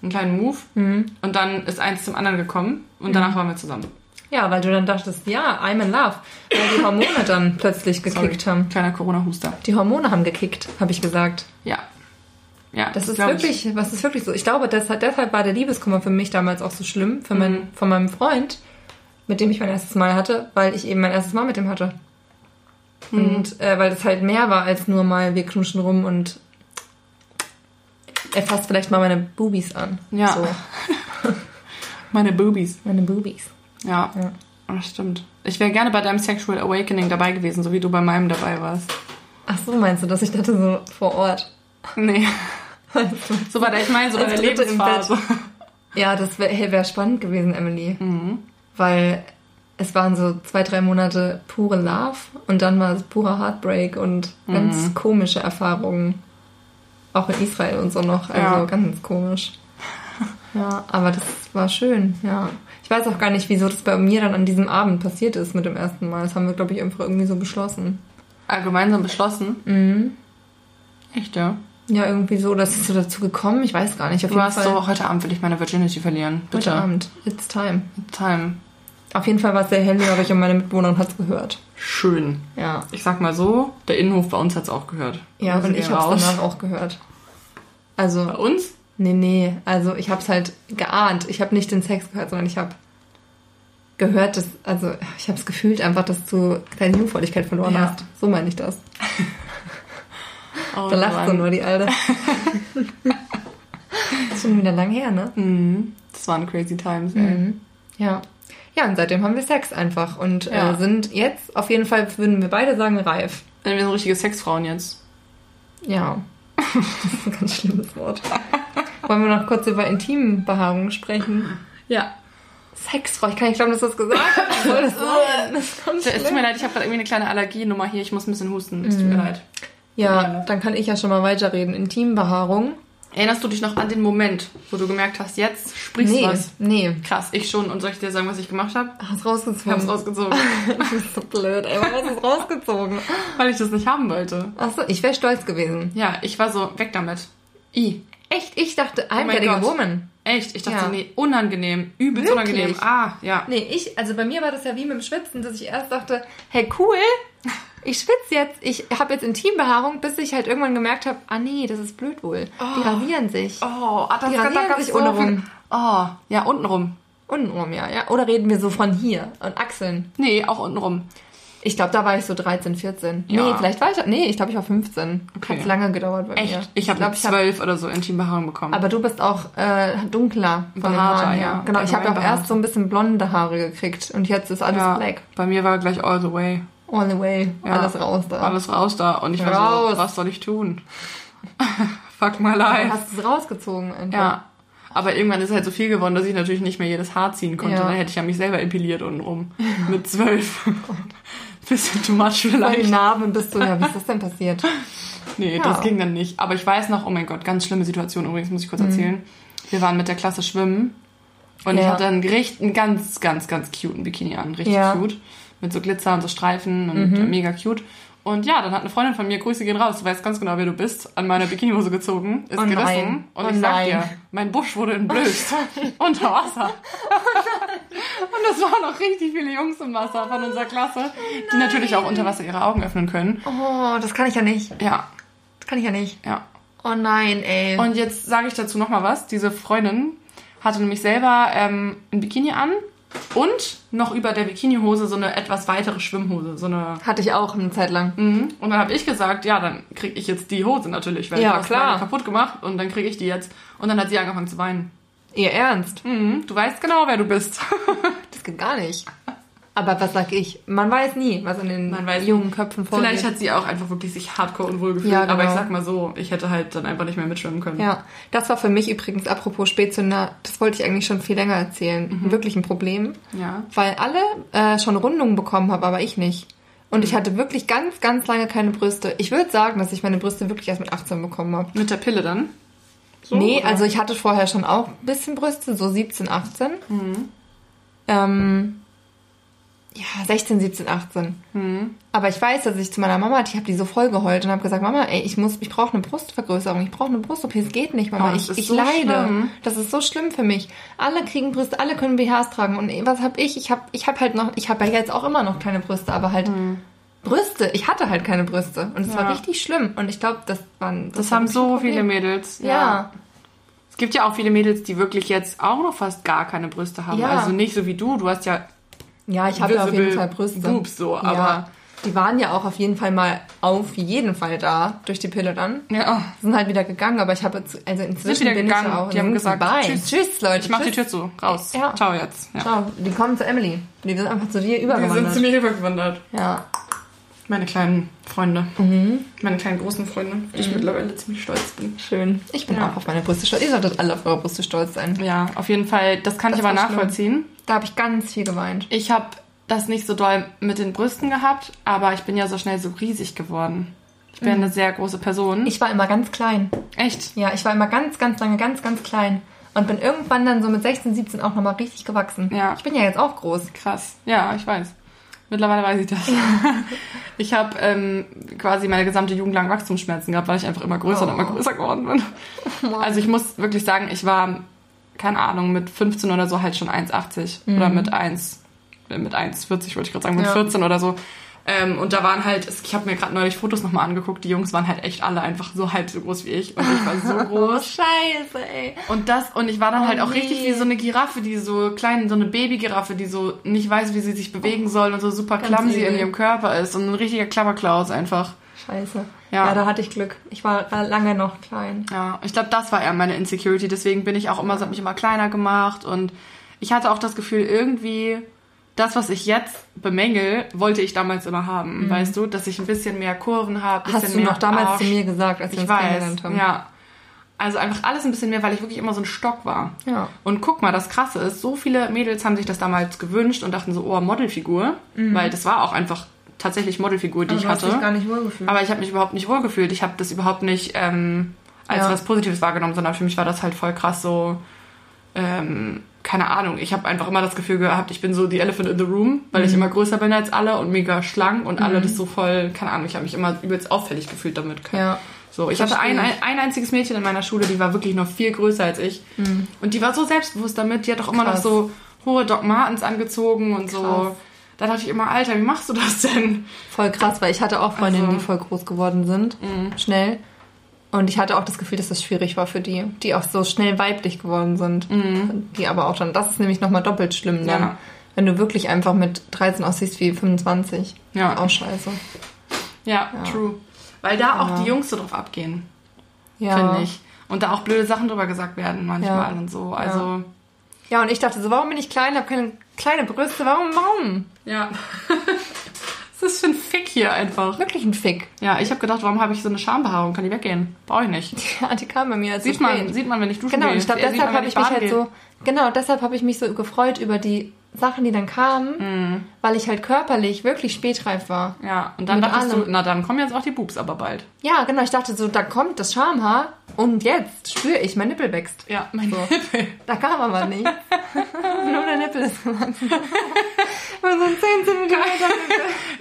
Einen kleinen Move. Mhm. Und dann ist eins zum anderen gekommen und danach waren wir zusammen. Ja, weil du dann dachtest, ja, I'm in love. Weil die Hormone dann plötzlich gekickt haben. Kleiner Corona-Huster. Die Hormone haben gekickt, habe ich gesagt. Ja. Ja, Das ist wirklich, was ist wirklich so. Ich glaube, deshalb, deshalb war der Liebeskummer für mich damals auch so schlimm, für Mhm. mein, von meinem Freund, mit dem ich mein erstes Mal hatte, weil ich eben mein erstes Mal mit dem hatte. Mhm. Und äh, weil das halt mehr war als nur mal, wir knutschen rum und er fasst vielleicht mal meine Boobies an. Ja. So. Meine Boobies. meine Boobies. Ja. Ja. Das stimmt. Ich wäre gerne bei deinem Sexual Awakening dabei gewesen, so wie du bei meinem dabei warst. Ach so, meinst du, dass ich dachte so vor Ort? Nee. So bei der, ich meine, so bei Als der Lebensphase. Ja, das wäre wär spannend gewesen, Emily. Mhm. Weil es waren so zwei, drei Monate pure Love und dann war es purer Heartbreak und ganz Mhm. komische Erfahrungen. Auch in Israel und so noch. Also Ja. ganz komisch. Ja, aber das war schön, ja. Ich weiß auch gar nicht, wieso das bei mir dann an diesem Abend passiert ist mit dem ersten Mal. Das haben wir, glaube ich, einfach irgendwie so beschlossen. Allgemein so beschlossen. Mhm. Echt, ja. Ja, irgendwie so, das ist so dazu gekommen. Ich weiß gar nicht. Auf Du jeden Fall so, heute Abend will ich meine Virginity verlieren. heute Bitte. Abend. It's time. Time. Auf jeden Fall war es sehr hellhörig und meine Mitbewohnerin hat es gehört. Schön. Ja. Ich sag mal so, der Innenhof bei uns hat's auch gehört. Ja, Müssen und ich hab's raus. danach auch gehört. Also, Bei uns? nee, nee, also ich hab's halt geahnt. Ich habe nicht den Sex gehört, sondern ich habe gehört, dass, also ich habe es gefühlt einfach, dass du deine Jungfräulichkeit verloren Ja. hast. So meine ich das. Oh, Da lacht so nur die Alte. das ist schon wieder lang her, ne? Mhm. Das waren crazy times, ey. Mhm. Ja. Ja, und seitdem haben wir Sex einfach und Ja. äh, sind jetzt, auf jeden Fall würden wir beide sagen, reif. Dann wir sind richtige Sexfrauen jetzt. Ja. Das ist ein ganz schlimmes Wort. Wollen wir noch kurz über Intimbehaarung sprechen? Ja. Sexfrau, ich kann nicht glauben, dass du das gesagt hast. Das? Das Es tut mir leid, ich habe gerade irgendwie eine kleine Allergienummer hier. Ich muss ein bisschen husten. Es tut Mhm. mir leid. Ja, dann kann ich ja schon mal weiterreden. Intimbehaarung. Erinnerst du dich noch an den Moment, wo du gemerkt hast, jetzt sprichst Nee, du was? nee. Krass, ich schon. Und soll ich dir sagen, was ich gemacht habe? Hast Ich rausgezogen. habe es rausgezogen, Das ist so blöd, ey. Warum hast du es rausgezogen? weil ich das nicht haben wollte. Achso, ich wäre stolz gewesen. Ja, ich war so, weg damit. I. Echt? Ich dachte, mein einwärtige Gott. Woman. Echt? Ich dachte, Ja. nee, unangenehm. Übelst Wirklich? unangenehm. Ah, ja. Nee, ich, also bei mir war das ja wie mit dem Schwitzen, dass ich erst dachte, hey cool, ich schwitze jetzt, ich habe jetzt Intimbehaarung, bis ich halt irgendwann gemerkt habe, ah nee, das ist blöd wohl. Die rasieren sich. Oh, ah, das Die rasieren gab sich so untenrum. Oh, ja, untenrum. Untenrum, ja, ja. Oder reden wir so von hier und Achseln. Nee, auch untenrum. Ich glaube, da war ich so 13, 14. Ja. Nee, vielleicht weiter. Nee, ich glaube, ich war 15. Okay. Hat lange gedauert bei Echt? mir. Ich habe glaub, mit zwölf oder so Intimbehaarung bekommen. Aber du bist auch äh, dunkler von Behaarter, Haaren, ja. Genau, ich habe ja auch erst so ein bisschen blonde Haare gekriegt und jetzt ist alles ja, black. bei mir war gleich all the way. All the way, Ja. alles raus da. Alles raus da. Und ich war Raus. so, was soll ich tun? Fuck my life. hast du es rausgezogen einfach. Ja. Aber irgendwann ist halt so viel geworden, dass ich natürlich nicht mehr jedes Haar ziehen konnte. Ja. Dann hätte ich ja mich selber epiliert untenrum. Mit zwölf. Bisschen too much vielleicht. Narben bist du, ja, wie ist das denn passiert? Nee, Ja. das ging dann nicht. Aber ich weiß noch, oh mein Gott, ganz schlimme Situation übrigens, muss ich kurz erzählen. Wir waren mit der Klasse schwimmen und ich Mhm. Ja. hatte einen, richtig, einen ganz, ganz, ganz cuten Bikini an. Richtig Ja. Mhm. cute. Mit so Glitzer und so Streifen und äh, mega cute. Und ja, dann hat eine Freundin von mir, Grüße gehen raus, du weißt ganz genau, wer du bist, an meiner Bikinihose gezogen, ist Oh gerissen. Und Oh ich sag nein. dir, mein Busch wurde entblößt. unter Wasser. und es waren noch richtig viele Jungs im Wasser von unserer Klasse, die natürlich auch unter Wasser ihre Augen öffnen können. Oh, das kann ich ja nicht. Ja, Das kann ich ja nicht. ja. Oh nein, ey. Und jetzt sage ich dazu noch mal was. Diese Freundin hatte nämlich selber ähm, ein Bikini an und noch über der Bikinihose so eine etwas weitere Schwimmhose. So eine Hatte ich auch eine Zeit lang. mhm. Und dann habe ich gesagt, ja, dann kriege ich jetzt die Hose natürlich, weil Ja, hast klar. kaputt gemacht und dann kriege ich die jetzt. Und dann hat sie angefangen zu weinen. Ihr Ernst? Mhm. Du weißt genau, wer du bist. Das geht gar nicht. Aber was sag ich? Man weiß nie, was in den weiß jungen Köpfen vorgeht. Vielleicht hat sie auch einfach wirklich sich hardcore unwohl gefühlt. Ja, genau. Aber ich sag mal so, ich hätte halt dann einfach nicht mehr mitschwimmen können. Ja, das war für mich übrigens, apropos Spätzünder, das wollte ich eigentlich schon viel länger erzählen. Mhm. Wirklich ein Problem. Ja. Weil alle äh, schon Rundungen bekommen haben, aber ich nicht. Und Mhm. ich hatte wirklich ganz, ganz lange keine Brüste. Ich würde sagen, dass ich meine Brüste wirklich erst mit 18 bekommen habe. Mit der Pille dann? So, nee, oder? also ich hatte vorher schon auch ein bisschen Brüste, so 17, 18. Mhm. Ähm, ja, 16, 17, 18. Mhm. Aber ich weiß, dass ich zu meiner Mama, ich habe die so voll geheult und habe gesagt, Mama, ey, ich muss, ich brauche eine Brustvergrößerung, ich brauche eine Brust-OP, es geht nicht, Mama, Oh, das ich, ich so leide. schlimm. Das ist so schlimm für mich. Alle kriegen Brüste, alle können BHs tragen und was habe ich? Ich habe, ich habe halt noch, ich habe ja jetzt auch immer noch keine Brüste, aber halt Brüste. Ich hatte halt keine Brüste und es. Ja. war richtig schlimm und ich glaube, das waren, Das war haben so Problem. viele Mädels. Ja. Es gibt ja auch viele Mädels, die wirklich jetzt auch noch fast gar keine Brüste haben. Ja. Also nicht so wie du. Du hast ja Ja, ich habe ja auf jeden Fall Brüste. Boobs so, ja. aber- die waren ja auch auf jeden Fall mal auf jeden Fall da durch die Pille dann. ja. sind halt wieder gegangen, aber ich habe jetzt, also inzwischen wieder bin gegangen. ich ja auch Die haben gesagt, dabei. tschüss. tschüss Leute, Ich mach die. Tür zu. Raus. Ja. Ciao jetzt. Ja. Ciao, die kommen zu Emily. Die sind einfach zu dir Die sind übergewandert. zu mir rübergewandert. ja. Meine kleinen Freunde. Mhm. Meine kleinen großen Freunde, auf die ich mittlerweile ziemlich stolz bin. Schön. Ich bin Ja. auch auf meine Brüste stolz. Ihr solltet alle auf eure Brüste stolz sein. Ja, auf jeden Fall. Das kann Das ich aber war schlimm. Da habe ich ganz viel geweint. Ich habe das nicht so doll mit den Brüsten gehabt, aber ich bin ja so schnell so riesig geworden. Ich bin eine sehr große Person. Ich war immer ganz klein. Echt? Ja, ich war immer ganz, ganz lange, ganz, ganz klein. Und bin irgendwann dann so mit 16, 17 auch nochmal richtig gewachsen. Ja. Ich bin ja jetzt auch groß. Krass. Ja, ich weiß. Mittlerweile weiß ich das. Ich habe ähm, quasi meine gesamte Jugend lang Wachstumsschmerzen gehabt, weil ich einfach immer größer und immer größer geworden bin. Also ich muss wirklich sagen, ich war, keine Ahnung, mit 15 oder so halt schon 1,80 oder mit 1, äh, mit 1,40 wollte ich gerade sagen, mit Ja. 14 oder so Ähm, und da waren halt, ich habe mir gerade neulich Fotos nochmal angeguckt, die Jungs waren halt echt alle einfach so halb so groß wie ich und ich war so Oh, groß. scheiße, ey. Und das, und ich war dann Oh, halt auch nee. richtig wie so eine Giraffe, die so klein, so eine Babygiraffe, die so nicht weiß, wie sie sich bewegen soll und so super Ganz clumsy in ihrem Körper ist und ein richtiger Klapperklaus einfach. Scheiße. Ja. Ja. da hatte ich Glück. Ich war lange noch klein. Ja, ich glaube, das war eher meine Insecurity. Deswegen bin ich auch immer, so hab mich immer kleiner gemacht und ich hatte auch das Gefühl, irgendwie das, was ich jetzt bemängel, wollte ich damals immer haben. Weißt du, dass ich ein bisschen mehr Kurven habe, bisschen Mhm. Hast du noch damals Arsch. zu mir gesagt, als wir Ich uns weiß, kennengelernt haben? ja. Also einfach alles ein bisschen mehr, weil ich wirklich immer so ein Stock war. Ja. Und guck mal, das Krasse ist, so viele Mädels haben sich das damals gewünscht und dachten so, oh, Modelfigur. Weil das war auch einfach tatsächlich Modelfigur, die ich hatte. nicht wohlgefühlt. Aber ich habe mich überhaupt nicht wohlgefühlt. Ich habe das überhaupt nicht ähm, als Ja. was Positives wahrgenommen, sondern für mich war das halt voll krass so, ähm, keine Ahnung. Ich habe einfach immer das Gefühl gehabt, ich bin so die Elephant in the room, weil Mhm. ich immer größer bin als alle und mega schlank und alle das so voll, keine Ahnung, ich habe mich immer übelst auffällig gefühlt damit. Ja. So, ich hatte ein, ein, ein einziges Mädchen in meiner Schule, die war wirklich noch viel größer als ich. Und die war so selbstbewusst damit, die hat auch immer noch Mhm. Krass. so hohe Doc Martens angezogen und so. Da dachte ich immer, Alter, wie machst du das denn? Voll krass, weil ich hatte auch Freundinnen, Also- die voll groß geworden sind. Schnell. Und ich hatte auch das Gefühl, dass das schwierig war für die, die auch so schnell weiblich geworden sind. Die aber auch dann, das ist nämlich nochmal doppelt schlimm dann. Mhm. Ja. Wenn du wirklich einfach mit 13 aussiehst wie 25. Ja. Auch scheiße. Ja, true. Weil da auch Ja. die Jungs so drauf abgehen, Ja. finde ich. Und da auch blöde Sachen drüber gesagt werden manchmal Ja. und so. Also, Ja, und ich dachte so, warum bin ich klein, habe keine kleine Brüste, warum, warum? Ja. Was ist das für ein Fick hier einfach? Wirklich ein Fick. Ja, ich habe gedacht, warum habe ich so eine Schambehaarung? Kann die weggehen? Brauche ich nicht. Ja, die kam bei mir als Sieht man, sieht man, wenn ich duschen Genau, gehe. und ich glaube, deshalb habe ich mich halt so, genau, deshalb habe ich mich so gefreut über die Sachen, die dann kamen, Mhm. weil ich halt körperlich wirklich spätreif war. Ja, und dann Mit dachtest allem. du, na dann kommen jetzt auch die Boobs aber bald. Ja, genau, ich dachte so, da kommt das Schamhaar und jetzt spüre ich, mein Nippel wächst. Ja, mein So. Nippel. Da kam aber nichts. Nur der Nippel ist gewachsen. So ein 10 Zentimeter.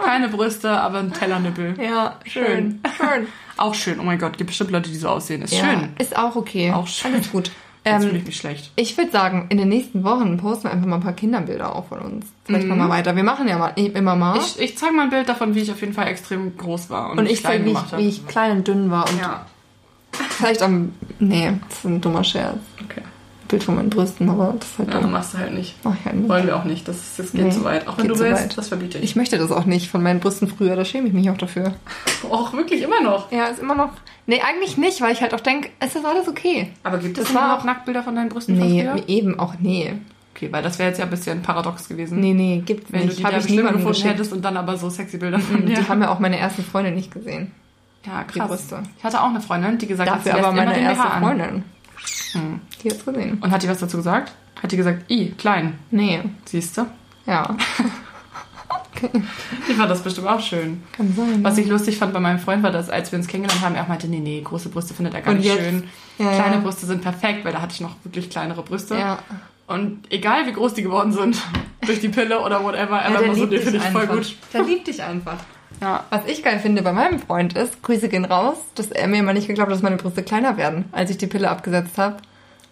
Keine Brüste, aber ein Tellernippel. Ja, Schön. schön. Schön. Auch schön. Oh mein Gott, gibt bestimmt Leute, die so aussehen. Ist Ja, schön. Ist auch okay. Auch schön. Alles gut. Jetzt fühle Ähm, ich mich schlecht. ich würde sagen, in den nächsten Wochen posten wir einfach mal ein paar Kinderbilder auch von uns. Vielleicht mal, mal weiter. Wir machen ja mal, immer mal. Ich, ich zeige mal ein Bild davon, wie ich auf jeden Fall extrem groß war. Und, und ich zeige, wie, wie ich klein und dünn war. Und Ja, vielleicht am. Nee, das ist ein dummer Scherz. okay. Bild von meinen Brüsten, aber das halt Ja, dumm. machst du halt nicht. Mach ich halt nicht. Wollen wir auch nicht. Das, das geht Nee, zu weit. Auch wenn du willst, weit. das verbiete ich. Ich möchte das auch nicht von meinen Brüsten früher, da schäme ich mich auch dafür. Auch wirklich immer noch. Ja, ist immer noch. Nee, eigentlich nicht, weil ich halt auch denke, es ist alles okay. Aber gibt es immer noch Nacktbilder von deinen Brüsten Nee, eben auch nee. Okay, weil das wäre jetzt ja ein bisschen paradox gewesen. Nee, nee, gibt's Wenn du nicht. die Habe da ich gefunden geschickt. hättest und dann aber so sexy Bilder von dir. Die haben ja auch meine ersten Freunde nicht gesehen. ja, die krass. Brüste. Ich hatte auch eine Freundin, die gesagt Dafür hat, sie aber lässt meine immer den erste BH an. Hm. Die hat's gesehen. Und hat die was dazu gesagt? Hat die gesagt, i, klein, Nee, siehst du? ja. Ich fand das bestimmt auch schön. Kann sein. Was ich lustig fand bei meinem Freund war, dass als wir uns kennengelernt haben, er auch meinte, nee, nee, große Brüste findet er gar Und nicht jetzt? schön. Ja, Kleine ja. Brüste sind perfekt, weil da hatte ich noch wirklich kleinere Brüste. Ja. Und egal wie groß die geworden sind, durch die Pille oder whatever, er war so, den finde ich voll gut. Der liebt dich einfach. Ja. Was ich geil finde bei meinem Freund ist, Grüße gehen raus, dass er mir immer nicht geglaubt hat, dass meine Brüste kleiner werden, als ich die Pille abgesetzt habe.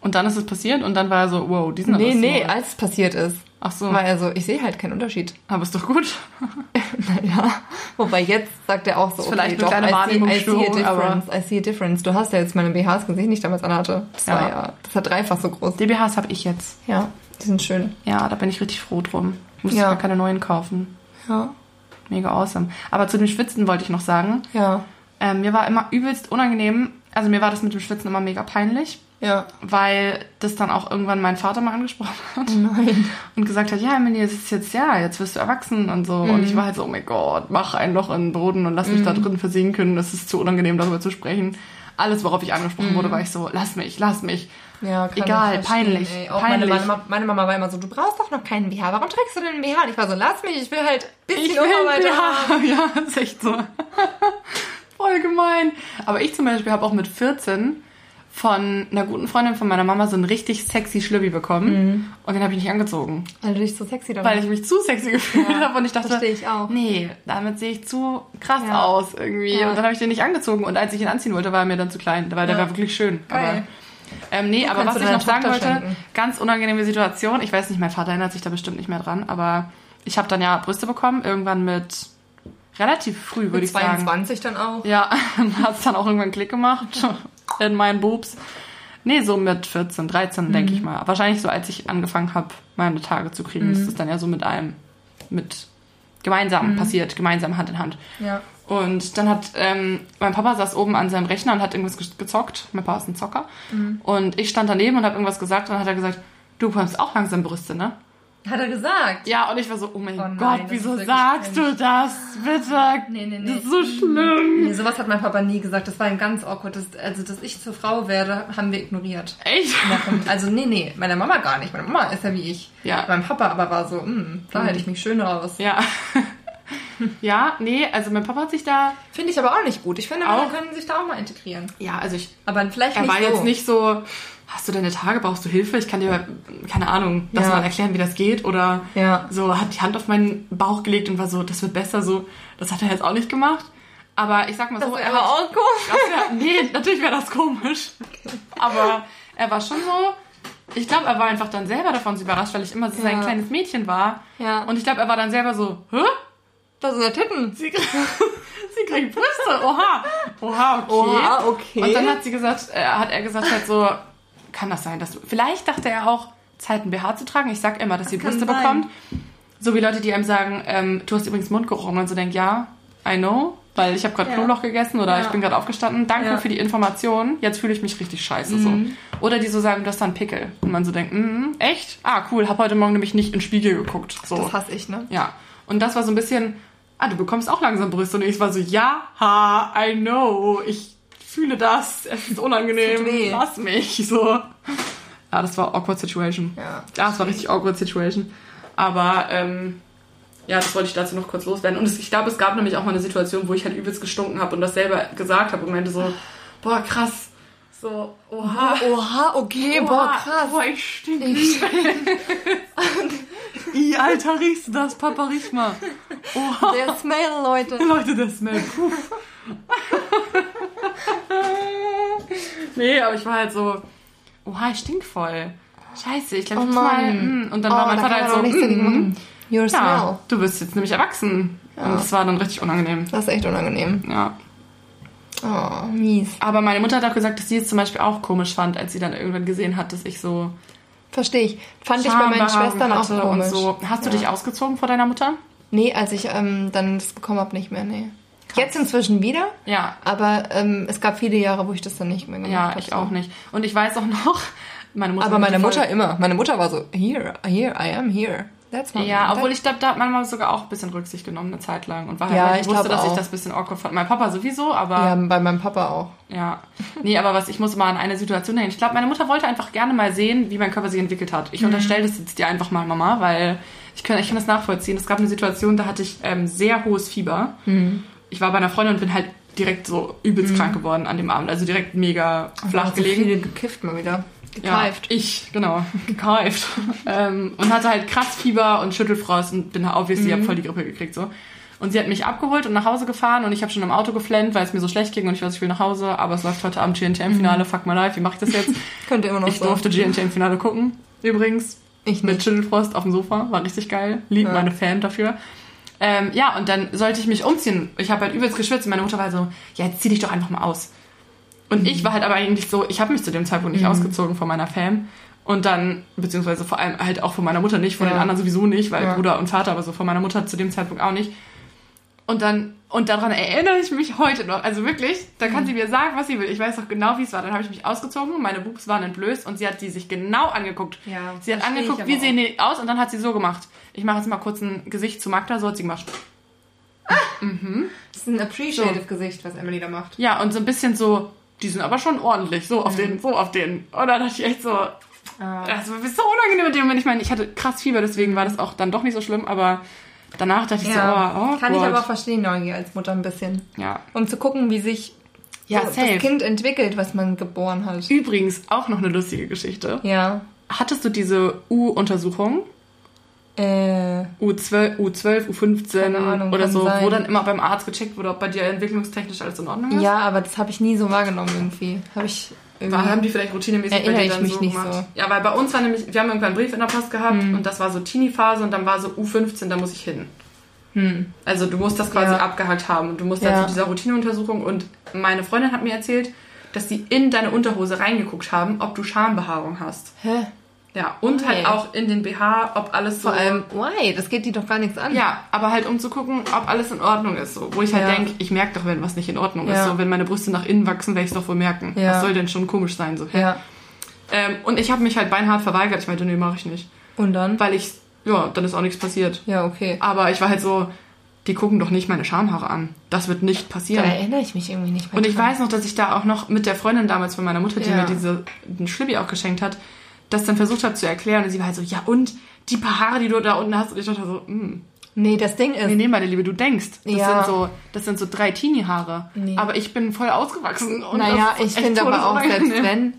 Und dann ist es passiert und dann war er so, wow, die sind aber Nee, nee, als es passiert ist. Ach so, War er so, ich sehe halt keinen Unterschied. aber ist doch gut. Naja, wobei jetzt sagt er auch so, Ist vielleicht eine doch, kleine I see, I see a difference, I see a difference. Du hast ja jetzt meine BHs gesehen, die ich damals anhatte. Das Ja. war ja, das war dreifach so groß. DBHs habe ich jetzt. Ja, die sind schön. Ja, da bin ich richtig froh drum. Muss Ja. ja. keine neuen kaufen. Ja, Mega awesome. Aber zu dem Schwitzen wollte ich noch sagen. ja, Ähm, mir war immer übelst unangenehm. Also mir war das mit dem Schwitzen immer mega peinlich, ja. weil das dann auch irgendwann mein Vater mal angesprochen hat Nein. und gesagt hat, ja, Emily, es ist jetzt ja, jetzt wirst du erwachsen und so. Und ich war halt so, oh mein Gott, mach ein Loch in den Boden und lass mich da drin versinken. Es ist zu unangenehm, darüber zu sprechen. Alles, worauf ich angesprochen wurde, war ich so, lass mich, lass mich. Ja, Egal, peinlich, ey. Auch peinlich. Meine, meine, meine Mama war immer so, du brauchst doch noch keinen BH. Warum trägst du denn einen BH? Und ich war so, lass mich, ich will halt ein bisschen Ich will, Oberweite haben. ja, ist echt so. Voll gemein. Aber ich zum Beispiel habe auch mit 14 von einer guten Freundin von meiner Mama so einen richtig sexy Schlübbi bekommen. Und den habe ich nicht angezogen, Weil du dich so sexy damit weil ich mich zu sexy gefühlt Ja, habe. Und ich dachte, ich nee, damit sehe ich zu krass Ja. aus irgendwie. Ja. Und dann habe ich den nicht angezogen. Und als ich ihn anziehen wollte, war er mir dann zu klein, weil der war wirklich schön. Geil. Aber, ähm, nee, aber was ich noch sagen wollte, schenken. ganz unangenehme Situation. Ich weiß nicht, mein Vater erinnert sich da bestimmt nicht mehr dran, aber ich habe dann ja Brüste bekommen, irgendwann mit relativ früh, würde ich sagen. 22 dann auch. Ja, hat es dann auch irgendwann Klick gemacht in meinen Boobs. Nee, so mit 14, 13, denke ich mal. Wahrscheinlich so, als ich angefangen habe, meine Tage zu kriegen, ist das dann ja so mit einem, mit gemeinsam passiert, gemeinsam Hand in Hand. Ja. Und dann hat, ähm, mein Papa saß oben an seinem Rechner und hat irgendwas ge- gezockt. Mein Papa ist ein Zocker. Und ich stand daneben und habe irgendwas gesagt und dann hat er gesagt, du bekommst auch langsam Brüste, ne? Hat er gesagt. Ja, und ich war so, oh mein Oh nein, Gott, wieso sagst du das? Bitte. Nee, nee, nee. Das ist so schlimm. Nee, sowas hat mein Papa nie gesagt. Das war ein ganz awkward. Das, also, dass ich zur Frau werde, haben wir ignoriert. Echt? Also, nee, nee, meiner Mama gar nicht. Meine Mama ist ja wie ich. Ja. Mein Papa aber war so, hm, da hätte ich mich schön raus. Ja. Ja, nee, also mein Papa hat sich da, Finde ich aber auch nicht gut. Ich finde, Auch? Männer können sich da auch mal integrieren. ja, also ich, Aber vielleicht er nicht war so. jetzt nicht so, hast du deine Tage, brauchst du Hilfe? Ich kann dir, keine Ahnung, das Ja. mal erklären, wie das geht. Oder Ja. so, hat die Hand auf meinen Bauch gelegt und war so, das wird besser, so. Das hat er jetzt auch nicht gemacht. Aber ich sag mal so, Das ist er hat, auch komisch. wär, nee, natürlich wäre das komisch. Aber er war schon so, ich glaube, er war einfach dann selber davon so überrascht, weil ich immer so sein Ja. kleines Mädchen war. Ja. Und ich glaube, er war dann selber so, hä? Das sind ja Titten. Sie, kriegt- sie kriegt Brüste. Oha. Oha, okay. Oha, okay. Und dann hat sie gesagt, äh, hat er gesagt halt so, kann das sein, dass du. Vielleicht dachte er auch, Zeit ein BH zu tragen. Ich sag immer, dass sie Brüste sein. bekommt. So wie Leute, die einem sagen, ähm, du hast übrigens Mundgeruch und man so denkt, ja, I know, weil ich habe gerade Ja. Knoblauch gegessen oder Ja. ich bin gerade aufgestanden. Danke Ja. für die Information. Jetzt fühle ich mich richtig scheiße so. Oder die so sagen, du hast da einen Pickel und man so denkt, mm, echt? Ah, cool, hab heute Morgen nämlich nicht in den Spiegel geguckt. So. Das hasse ich, ne? Ja, und das war so ein bisschen, ah, du bekommst auch langsam Brüste. Und ich war so, ja, ha, I know, ich fühle das, es ist unangenehm, lass mich, so. Ja, das war awkward situation. Ja. das war richtig awkward situation. Aber, ähm, ja, das wollte ich dazu noch kurz loswerden. Und es, ich glaube, es gab nämlich auch mal eine Situation, wo ich halt übelst gestunken habe und das selber gesagt habe und meinte so, boah, krass, so, oha, Oha, okay, Boah, Boah, ich stinke. I, Alter, riechst du das? Papa, riech mal. Oha. Der Smell, Leute. Leute, das smell. Puh. nee, aber ich war halt so, oha, ich stink voll. Scheiße, ich glaube, Oh ich muss mal. Mm. Und dann war mein Vater halt so, mm, mm. Your smell. ja, du bist jetzt nämlich erwachsen. Und das war dann richtig unangenehm. Das ist echt unangenehm. Ja. Oh, mies. Aber meine Mutter hat auch gesagt, dass sie es zum Beispiel auch komisch fand, als sie dann irgendwann gesehen hat, dass ich so Verstehe ich. Fand ich bei meinen Schwestern auch komisch. so. Hast du Ja. dich ausgezogen vor deiner Mutter? Nee, als ich ähm, dann das bekommen habe, nicht mehr, nee. Jetzt inzwischen wieder, Ja, aber ähm, es gab viele Jahre, wo ich das dann nicht mehr gemacht ja, habe. ich auch nicht. Und ich weiß auch noch, meine Mutter. Aber meine Mutter immer. Meine Mutter war so, here, here, I am here. That's my Ja, obwohl ich glaube, da hat meine Mama sogar auch ein bisschen Rücksicht genommen, eine Zeit lang. Und war halt, Ja, ich wusste, dass ich auch. das ein bisschen awkward fand. Mein Papa sowieso, aber Ja, bei meinem Papa auch. Ja. Nee, aber was, ich muss mal an eine Situation denken. Ich glaube, meine Mutter wollte einfach gerne mal sehen, wie mein Körper sich entwickelt hat. Mhm. Ich unterstelle das jetzt dir einfach mal, Mama, weil ich kann, ich kann das nachvollziehen. Es gab eine Situation, da hatte ich ähm, sehr hohes Fieber. Mhm. Ich war bei einer Freundin und bin halt direkt so übelst krank geworden an dem Abend. Also direkt mega flach Hast du gelegen. viel gekifft mal wieder. Ja, Gekeift. ich, genau, gekeift. ähm, und hatte halt krass Fieber und Schüttelfrost und bin obviously, Mhm. hab voll die Grippe gekriegt so. Und sie hat mich abgeholt und nach Hause gefahren und ich habe schon im Auto geflennt, weil es mir so schlecht ging und ich weiß, ich will nach Hause, aber es läuft heute Abend GNTM-Finale, fuck my life, wie mach ich das jetzt? Könnte immer noch ich durfte GNTM-Finale gucken, übrigens. Ich Mit. Schüttelfrost auf dem Sofa, war richtig geil. Lieb Ja. meine Fan dafür. Ähm, ja, und dann sollte ich mich umziehen. Ich habe halt übelst geschwitzt und meine Mutter war so, ja, jetzt zieh dich doch einfach mal aus. Und ich war halt aber eigentlich so, ich habe mich zu dem Zeitpunkt Mhm. nicht ausgezogen von meiner Fam. Und dann, beziehungsweise vor allem halt auch von meiner Mutter nicht, von Ja. den anderen sowieso nicht, weil Ja. Bruder und Vater, aber so von meiner Mutter zu dem Zeitpunkt auch nicht. Und dann, und daran erinnere ich mich heute noch. Also wirklich, da kann sie mir sagen, was sie will. Ich weiß noch genau, wie es war. Dann habe ich mich ausgezogen, meine Boobs waren entblößt und sie hat die sich genau angeguckt. Ja, sie hat angeguckt, wie sehen die aus und dann hat sie so gemacht. Ich mache jetzt mal kurz ein Gesicht zu Magda, so hat sie gemacht. Das ist ein appreciative Gesicht, was Emily da macht. Ja, und so ein bisschen so, die sind aber schon ordentlich, so auf den, so auf den. Und dann dachte ich echt so, das war so unangenehm mit dem Moment. Ich meine, ich hatte krass Fieber, deswegen war das auch dann doch nicht so schlimm, aber danach dachte ich so, oh, oh kann ich Gott. aber auch verstehen, Neugier als Mutter ein bisschen. Ja. Um zu gucken, wie sich Ja, so das Kind entwickelt, was man geboren hat. Übrigens auch noch eine lustige Geschichte. Ja. Hattest du diese U-Untersuchung? Äh, U12, U12, U15 Keine Ahnung, oder so, sein. wo dann immer beim Arzt gecheckt wurde, ob bei dir entwicklungstechnisch alles in Ordnung ist? ja, aber das habe ich nie so wahrgenommen irgendwie. Habe ich irgendwie. Haben die vielleicht routinemäßig Erinnere bei dir ich dann mich so nicht gemacht? so. Ja, weil bei uns war nämlich, wir haben irgendwann einen Brief in der Post gehabt und das war so Teenie-Phase und dann war so U15, da muss ich hin. Also du musst das quasi Ja. abgehakt haben und du musst Ja. dann zu dieser Routineuntersuchung und meine Freundin hat mir erzählt, dass sie in deine Unterhose reingeguckt haben, ob du Schambehaarung hast. Hä? Ja, und halt Okay. auch in den BH, ob alles so... Vor allem, why? Das geht die doch gar nichts an. Ja, aber halt um zu gucken, ob alles in Ordnung ist. So. Wo ich halt Ja. denke, ich merke doch, wenn was nicht in Ordnung ist. Ja. So, wenn meine Brüste nach innen wachsen, werde ich es doch wohl merken. Ja. Was soll denn schon komisch sein? So. Ja. Ähm, und ich habe mich halt beinhart verweigert. Ich meinte, nee, mache ich nicht. Und dann? Weil ich, ja, dann ist auch nichts passiert. Ja, okay. Aber ich war halt so, die gucken doch nicht meine Schamhaare an. Das wird nicht Da passieren. erinnere ich mich irgendwie nicht mehr Und ich dran. weiß noch, dass ich da auch noch mit der Freundin damals von meiner Mutter, die Ja. mir diese, den Schlibbi auch geschenkt hat, das dann versucht habe zu erklären. Und sie war halt so, ja und? Die paar Haare, die du da unten hast. Und ich dachte so, mm. Nee, das Ding ist, Nee, nee, meine Liebe, du denkst. Das Ja. sind so, das sind so drei Teenie-Haare. Nee. Aber ich bin voll ausgewachsen. Und naja, ich finde aber auch, selbst wenn,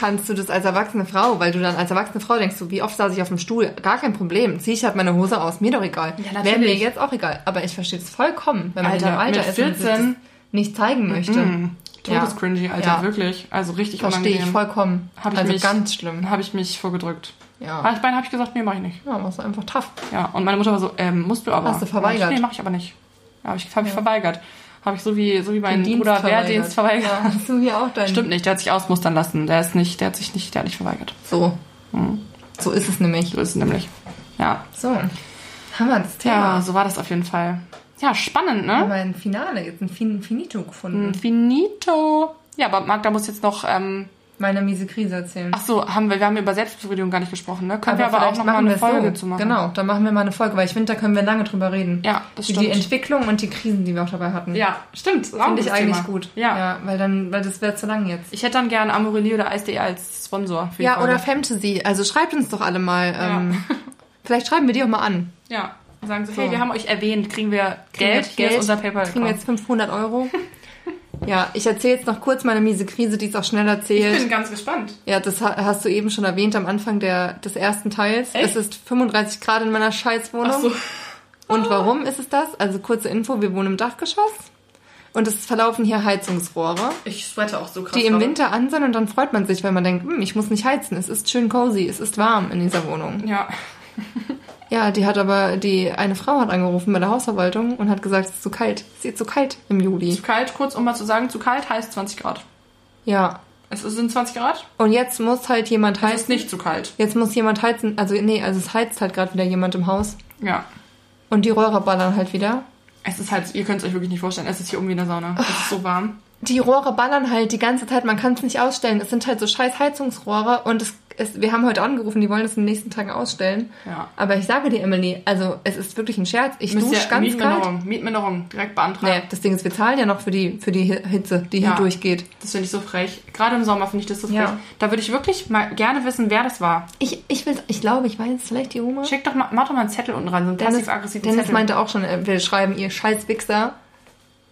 kannst du das als erwachsene Frau, weil du dann als erwachsene Frau denkst, du, wie oft saß ich auf dem Stuhl? Gar kein Problem. Zieh ich halt meine Hose aus, mir doch egal. Ja, Wäre mir jetzt auch egal. Aber ich verstehe es vollkommen, wenn man Alter, in dem Alter ist und sich 14 das nicht zeigen möchte. Mm, Todescringy, Alter, Ja. wirklich. Also richtig Verstehe ich unangenehm. vollkommen. Hab ich also mich- ganz schlimm. Habe ich mich vorgedrückt. Ja. Habe ich beinahe hab ich gesagt, nee, mach ich nicht. Ja, machst du einfach tough. Ja, und meine Mutter war so, ähm, musst du aber. Hast du verweigert? Nee, mach ich aber nicht. Ja, habe ich, hab ich verweigert. Habe ich so wie, so wie mein Den Bruder verweigert. Wehrdienst verweigert. Ja, hast du hier auch deinen... Stimmt nicht, der hat sich ausmustern lassen. Der ist nicht, der hat sich nicht, der hat nicht verweigert. So. Hm. So ist es nämlich. So ist es nämlich. Ja. So. Haben wir das Thema. Ja, so war das auf jeden Fall. Ja, spannend, ne? Haben wir ein Finale, jetzt ein fin Finito gefunden. Ein Finito. Ja, aber Magda muss jetzt noch, ähm, Meine miese Krise erzählen. ach so, haben wir, wir haben über Selbstbefriedigung gar nicht gesprochen, ne? Können wir aber auch noch mal machen eine Folge so. zu machen. Genau, dann machen wir mal eine Folge, weil ich finde, da können wir lange drüber reden. Ja, das Die, stimmt. die Entwicklung und die Krisen, die wir auch dabei hatten. ja, stimmt. Finde ich eigentlich Thema. gut. Ja. ja. Weil dann, weil das wäre zu lang jetzt. Ich hätte dann gern Amorelie oder Eis.de als Sponsor Ja, Folge. oder Fantasy. Also schreibt uns doch alle mal. Ähm, vielleicht schreiben wir die auch mal an. Ja. Und sagen so, So. hey, wir haben euch erwähnt, kriegen wir Kriegen Geld, wir hier ist unser PayPal. Kriegen wir jetzt 500 Euro. ja, ich erzähle jetzt noch kurz meine miese Krise, die ist auch schnell erzählt. Ich bin ganz gespannt. Ja, das ha- hast du eben schon erwähnt am Anfang der, des ersten Teils. Echt? Es ist 35 Grad in meiner Scheißwohnung. Ach so. Und warum ist es das? Also kurze Info, wir wohnen im Dachgeschoss. Und es verlaufen hier Heizungsrohre, Ich sweate auch so krass. die im. Winter an sind und dann freut man sich, weil man denkt, hm, ich muss nicht heizen, es ist schön cozy, es ist warm in dieser Wohnung. Ja. Ja, die hat aber, die eine Frau hat angerufen bei der Hausverwaltung und hat gesagt, es ist zu kalt. Es ist zu kalt im Juli. Zu kalt, kurz um mal zu sagen, zu kalt heißt 20 Grad. Ja. Es sind 20 Grad? Und jetzt muss halt jemand Es heizen. ist nicht zu kalt. Jetzt muss jemand heizen, also nee, also es heizt halt gerade wieder jemand im Haus. Ja. Und die Rohre ballern halt wieder. Es ist halt, ihr könnt es euch wirklich nicht vorstellen, es ist hier oben wie in der Sauna. Es ist so warm. Die Rohre ballern halt die ganze Zeit, man kann es nicht ausstellen. Es sind halt so scheiß Heizungsrohre und es, es, wir haben heute angerufen, die wollen es in den nächsten Tagen ausstellen. Ja. Aber ich sage dir, Emily, also es ist wirklich ein Scherz. Ich dusche ihr ganz kalt. Mietminderung, Mietminderung direkt beantragen. Nee, das Ding ist, wir zahlen ja noch für die, für die Hitze, die hier Ja. durchgeht. Das finde ich so frech. Gerade im Sommer finde ich das so frech. Ja. Da würde ich wirklich mal gerne wissen, wer das war. Ich, ich, will, ich glaube, ich weiß, vielleicht die Oma. Schick doch mal, mach doch mal einen Zettel unten rein, so einen Dennis, passiv-aggressiven Dennis Zettel. meinte auch schon, äh, wir schreiben ihr scheiß Wichser.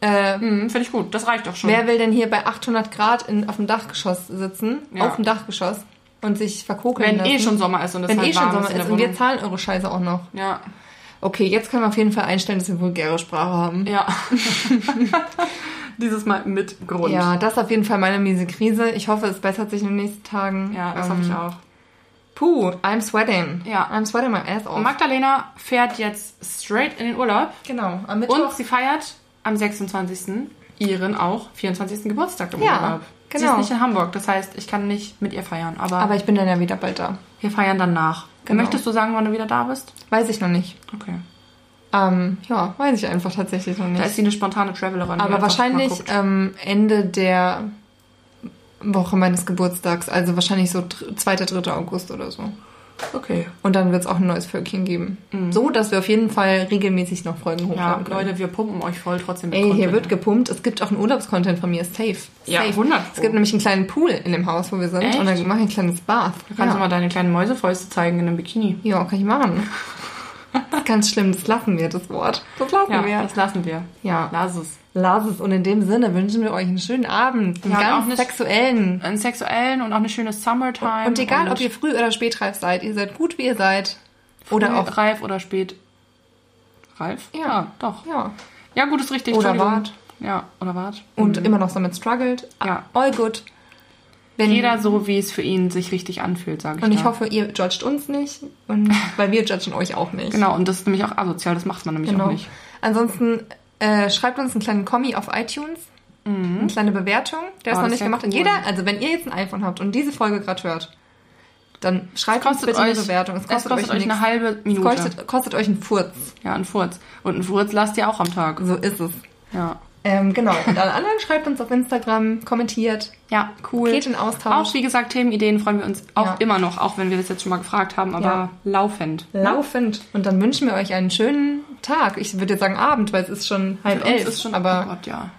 Äh, Hm, finde ich gut, das reicht doch schon. wer will denn hier bei 800 Grad in, auf dem Dachgeschoss sitzen? Ja. Auf dem Dachgeschoss. Und sich verkokeln Wenn lassen? eh schon Sommer ist und es Wenn halt eh schon warm Sommer ist ist und wir zahlen eure Scheiße auch noch. Ja, Okay, jetzt können wir auf jeden Fall einstellen, dass wir vulgäre Sprache haben. ja. Dieses Mal mit Grund. Ja, das ist auf jeden Fall meine miese Krise. Ich hoffe, es bessert sich in den nächsten Tagen. Ja, das Ähm, hoffe ich auch. Puh, I'm sweating. Ja. I'm sweating my ass off. Magdalena fährt jetzt straight in den Urlaub genau, am Mittwoch. und sie feiert am 26. ihren auch 24. Geburtstag im Ja, Urlaub. Sie genau. ist nicht in Hamburg, das heißt, ich kann nicht mit ihr feiern, aber, Aber ich bin dann ja wieder bald da. wir feiern dann nach. Genau. Möchtest du sagen, wann du wieder da bist? Weiß ich noch nicht. Okay. Ähm, ja, weiß ich einfach tatsächlich noch Da nicht. ist sie eine spontane Travelerin. Aber wahrscheinlich ähm, Ende der Woche meines Geburtstags, also wahrscheinlich so dr- 2., 3. August oder so. Okay. Und dann wird es auch ein neues Völkchen geben. So, dass wir auf jeden Fall regelmäßig noch Folgen Ja, hochladen können. Leute, wir pumpen euch voll trotzdem mit Ey, hier Content. wird gepumpt. Es gibt auch einen Urlaubscontent von mir. Safe. Ja, Safe. 100 Pro. Es gibt nämlich einen kleinen Pool in dem Haus, wo wir sind. Echt? Und dann mache ich ein kleines Bath. Du kannst ja. mal deine kleinen Mäusefäuste zeigen in einem Bikini. ja, kann ich machen. Das ist ganz schlimm. Das lassen wir, das Wort. Das lassen Ja, wir. das lassen wir. Ja. Lass es. Lass es. Und in dem Sinne wünschen wir euch einen schönen Abend. Einen Ja, und auch ganz eine- sexuellen. Einen sexuellen und auch eine schöne Summertime. Und egal, ob ihr früh oder spätreif seid, ihr seid gut, wie ihr seid. Oder auch. reif oder spät. Reif? Ja. doch. Ja. Ja, gut, ist richtig. Oder wart. Ja, oder wart. Und immer noch damit struggelt. Ja. All good. Wenn- Jeder so, wie es für ihn sich richtig anfühlt, sage ich Und ich da. hoffe, ihr judgt uns nicht. Und weil wir judgen euch auch nicht. Genau, und das ist nämlich auch asozial, das macht man nämlich Genau. auch nicht. Ansonsten äh, schreibt uns einen kleinen Kommi auf iTunes. Eine kleine Bewertung. Der ist Oh, noch das nicht gemacht. Und cool. jeder, also wenn ihr jetzt ein iPhone habt und diese Folge gerade hört, dann schreibt uns Kostet bitte euch, eine Bewertung. Es kostet, euch, euch, eine halbe Es Minute. kostet, kostet euch einen Furz. ja, ein Furz. Und ein Furz lasst ihr auch am Tag. So ist es. Ja. Ähm, genau. Und alle anderen schreibt uns auf Instagram, kommentiert. Ja, cool. Geht in Austausch. Auch, wie gesagt, Themenideen freuen wir uns auch Ja. immer noch, auch wenn wir das jetzt schon mal gefragt haben, aber Ja. laufend. Laufend. Und dann wünschen wir euch einen schönen Tag. Ich würde jetzt sagen Abend, weil es ist schon halb elf. ist schon, aber oh Gott, ja.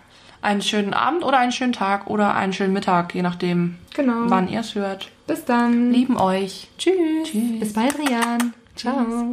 Einen schönen Abend oder einen schönen Tag oder einen schönen Mittag, je nachdem, genau. wann ihr es hört. Bis dann. Lieben euch. Tschüss. Bis bald, Rian. Ciao.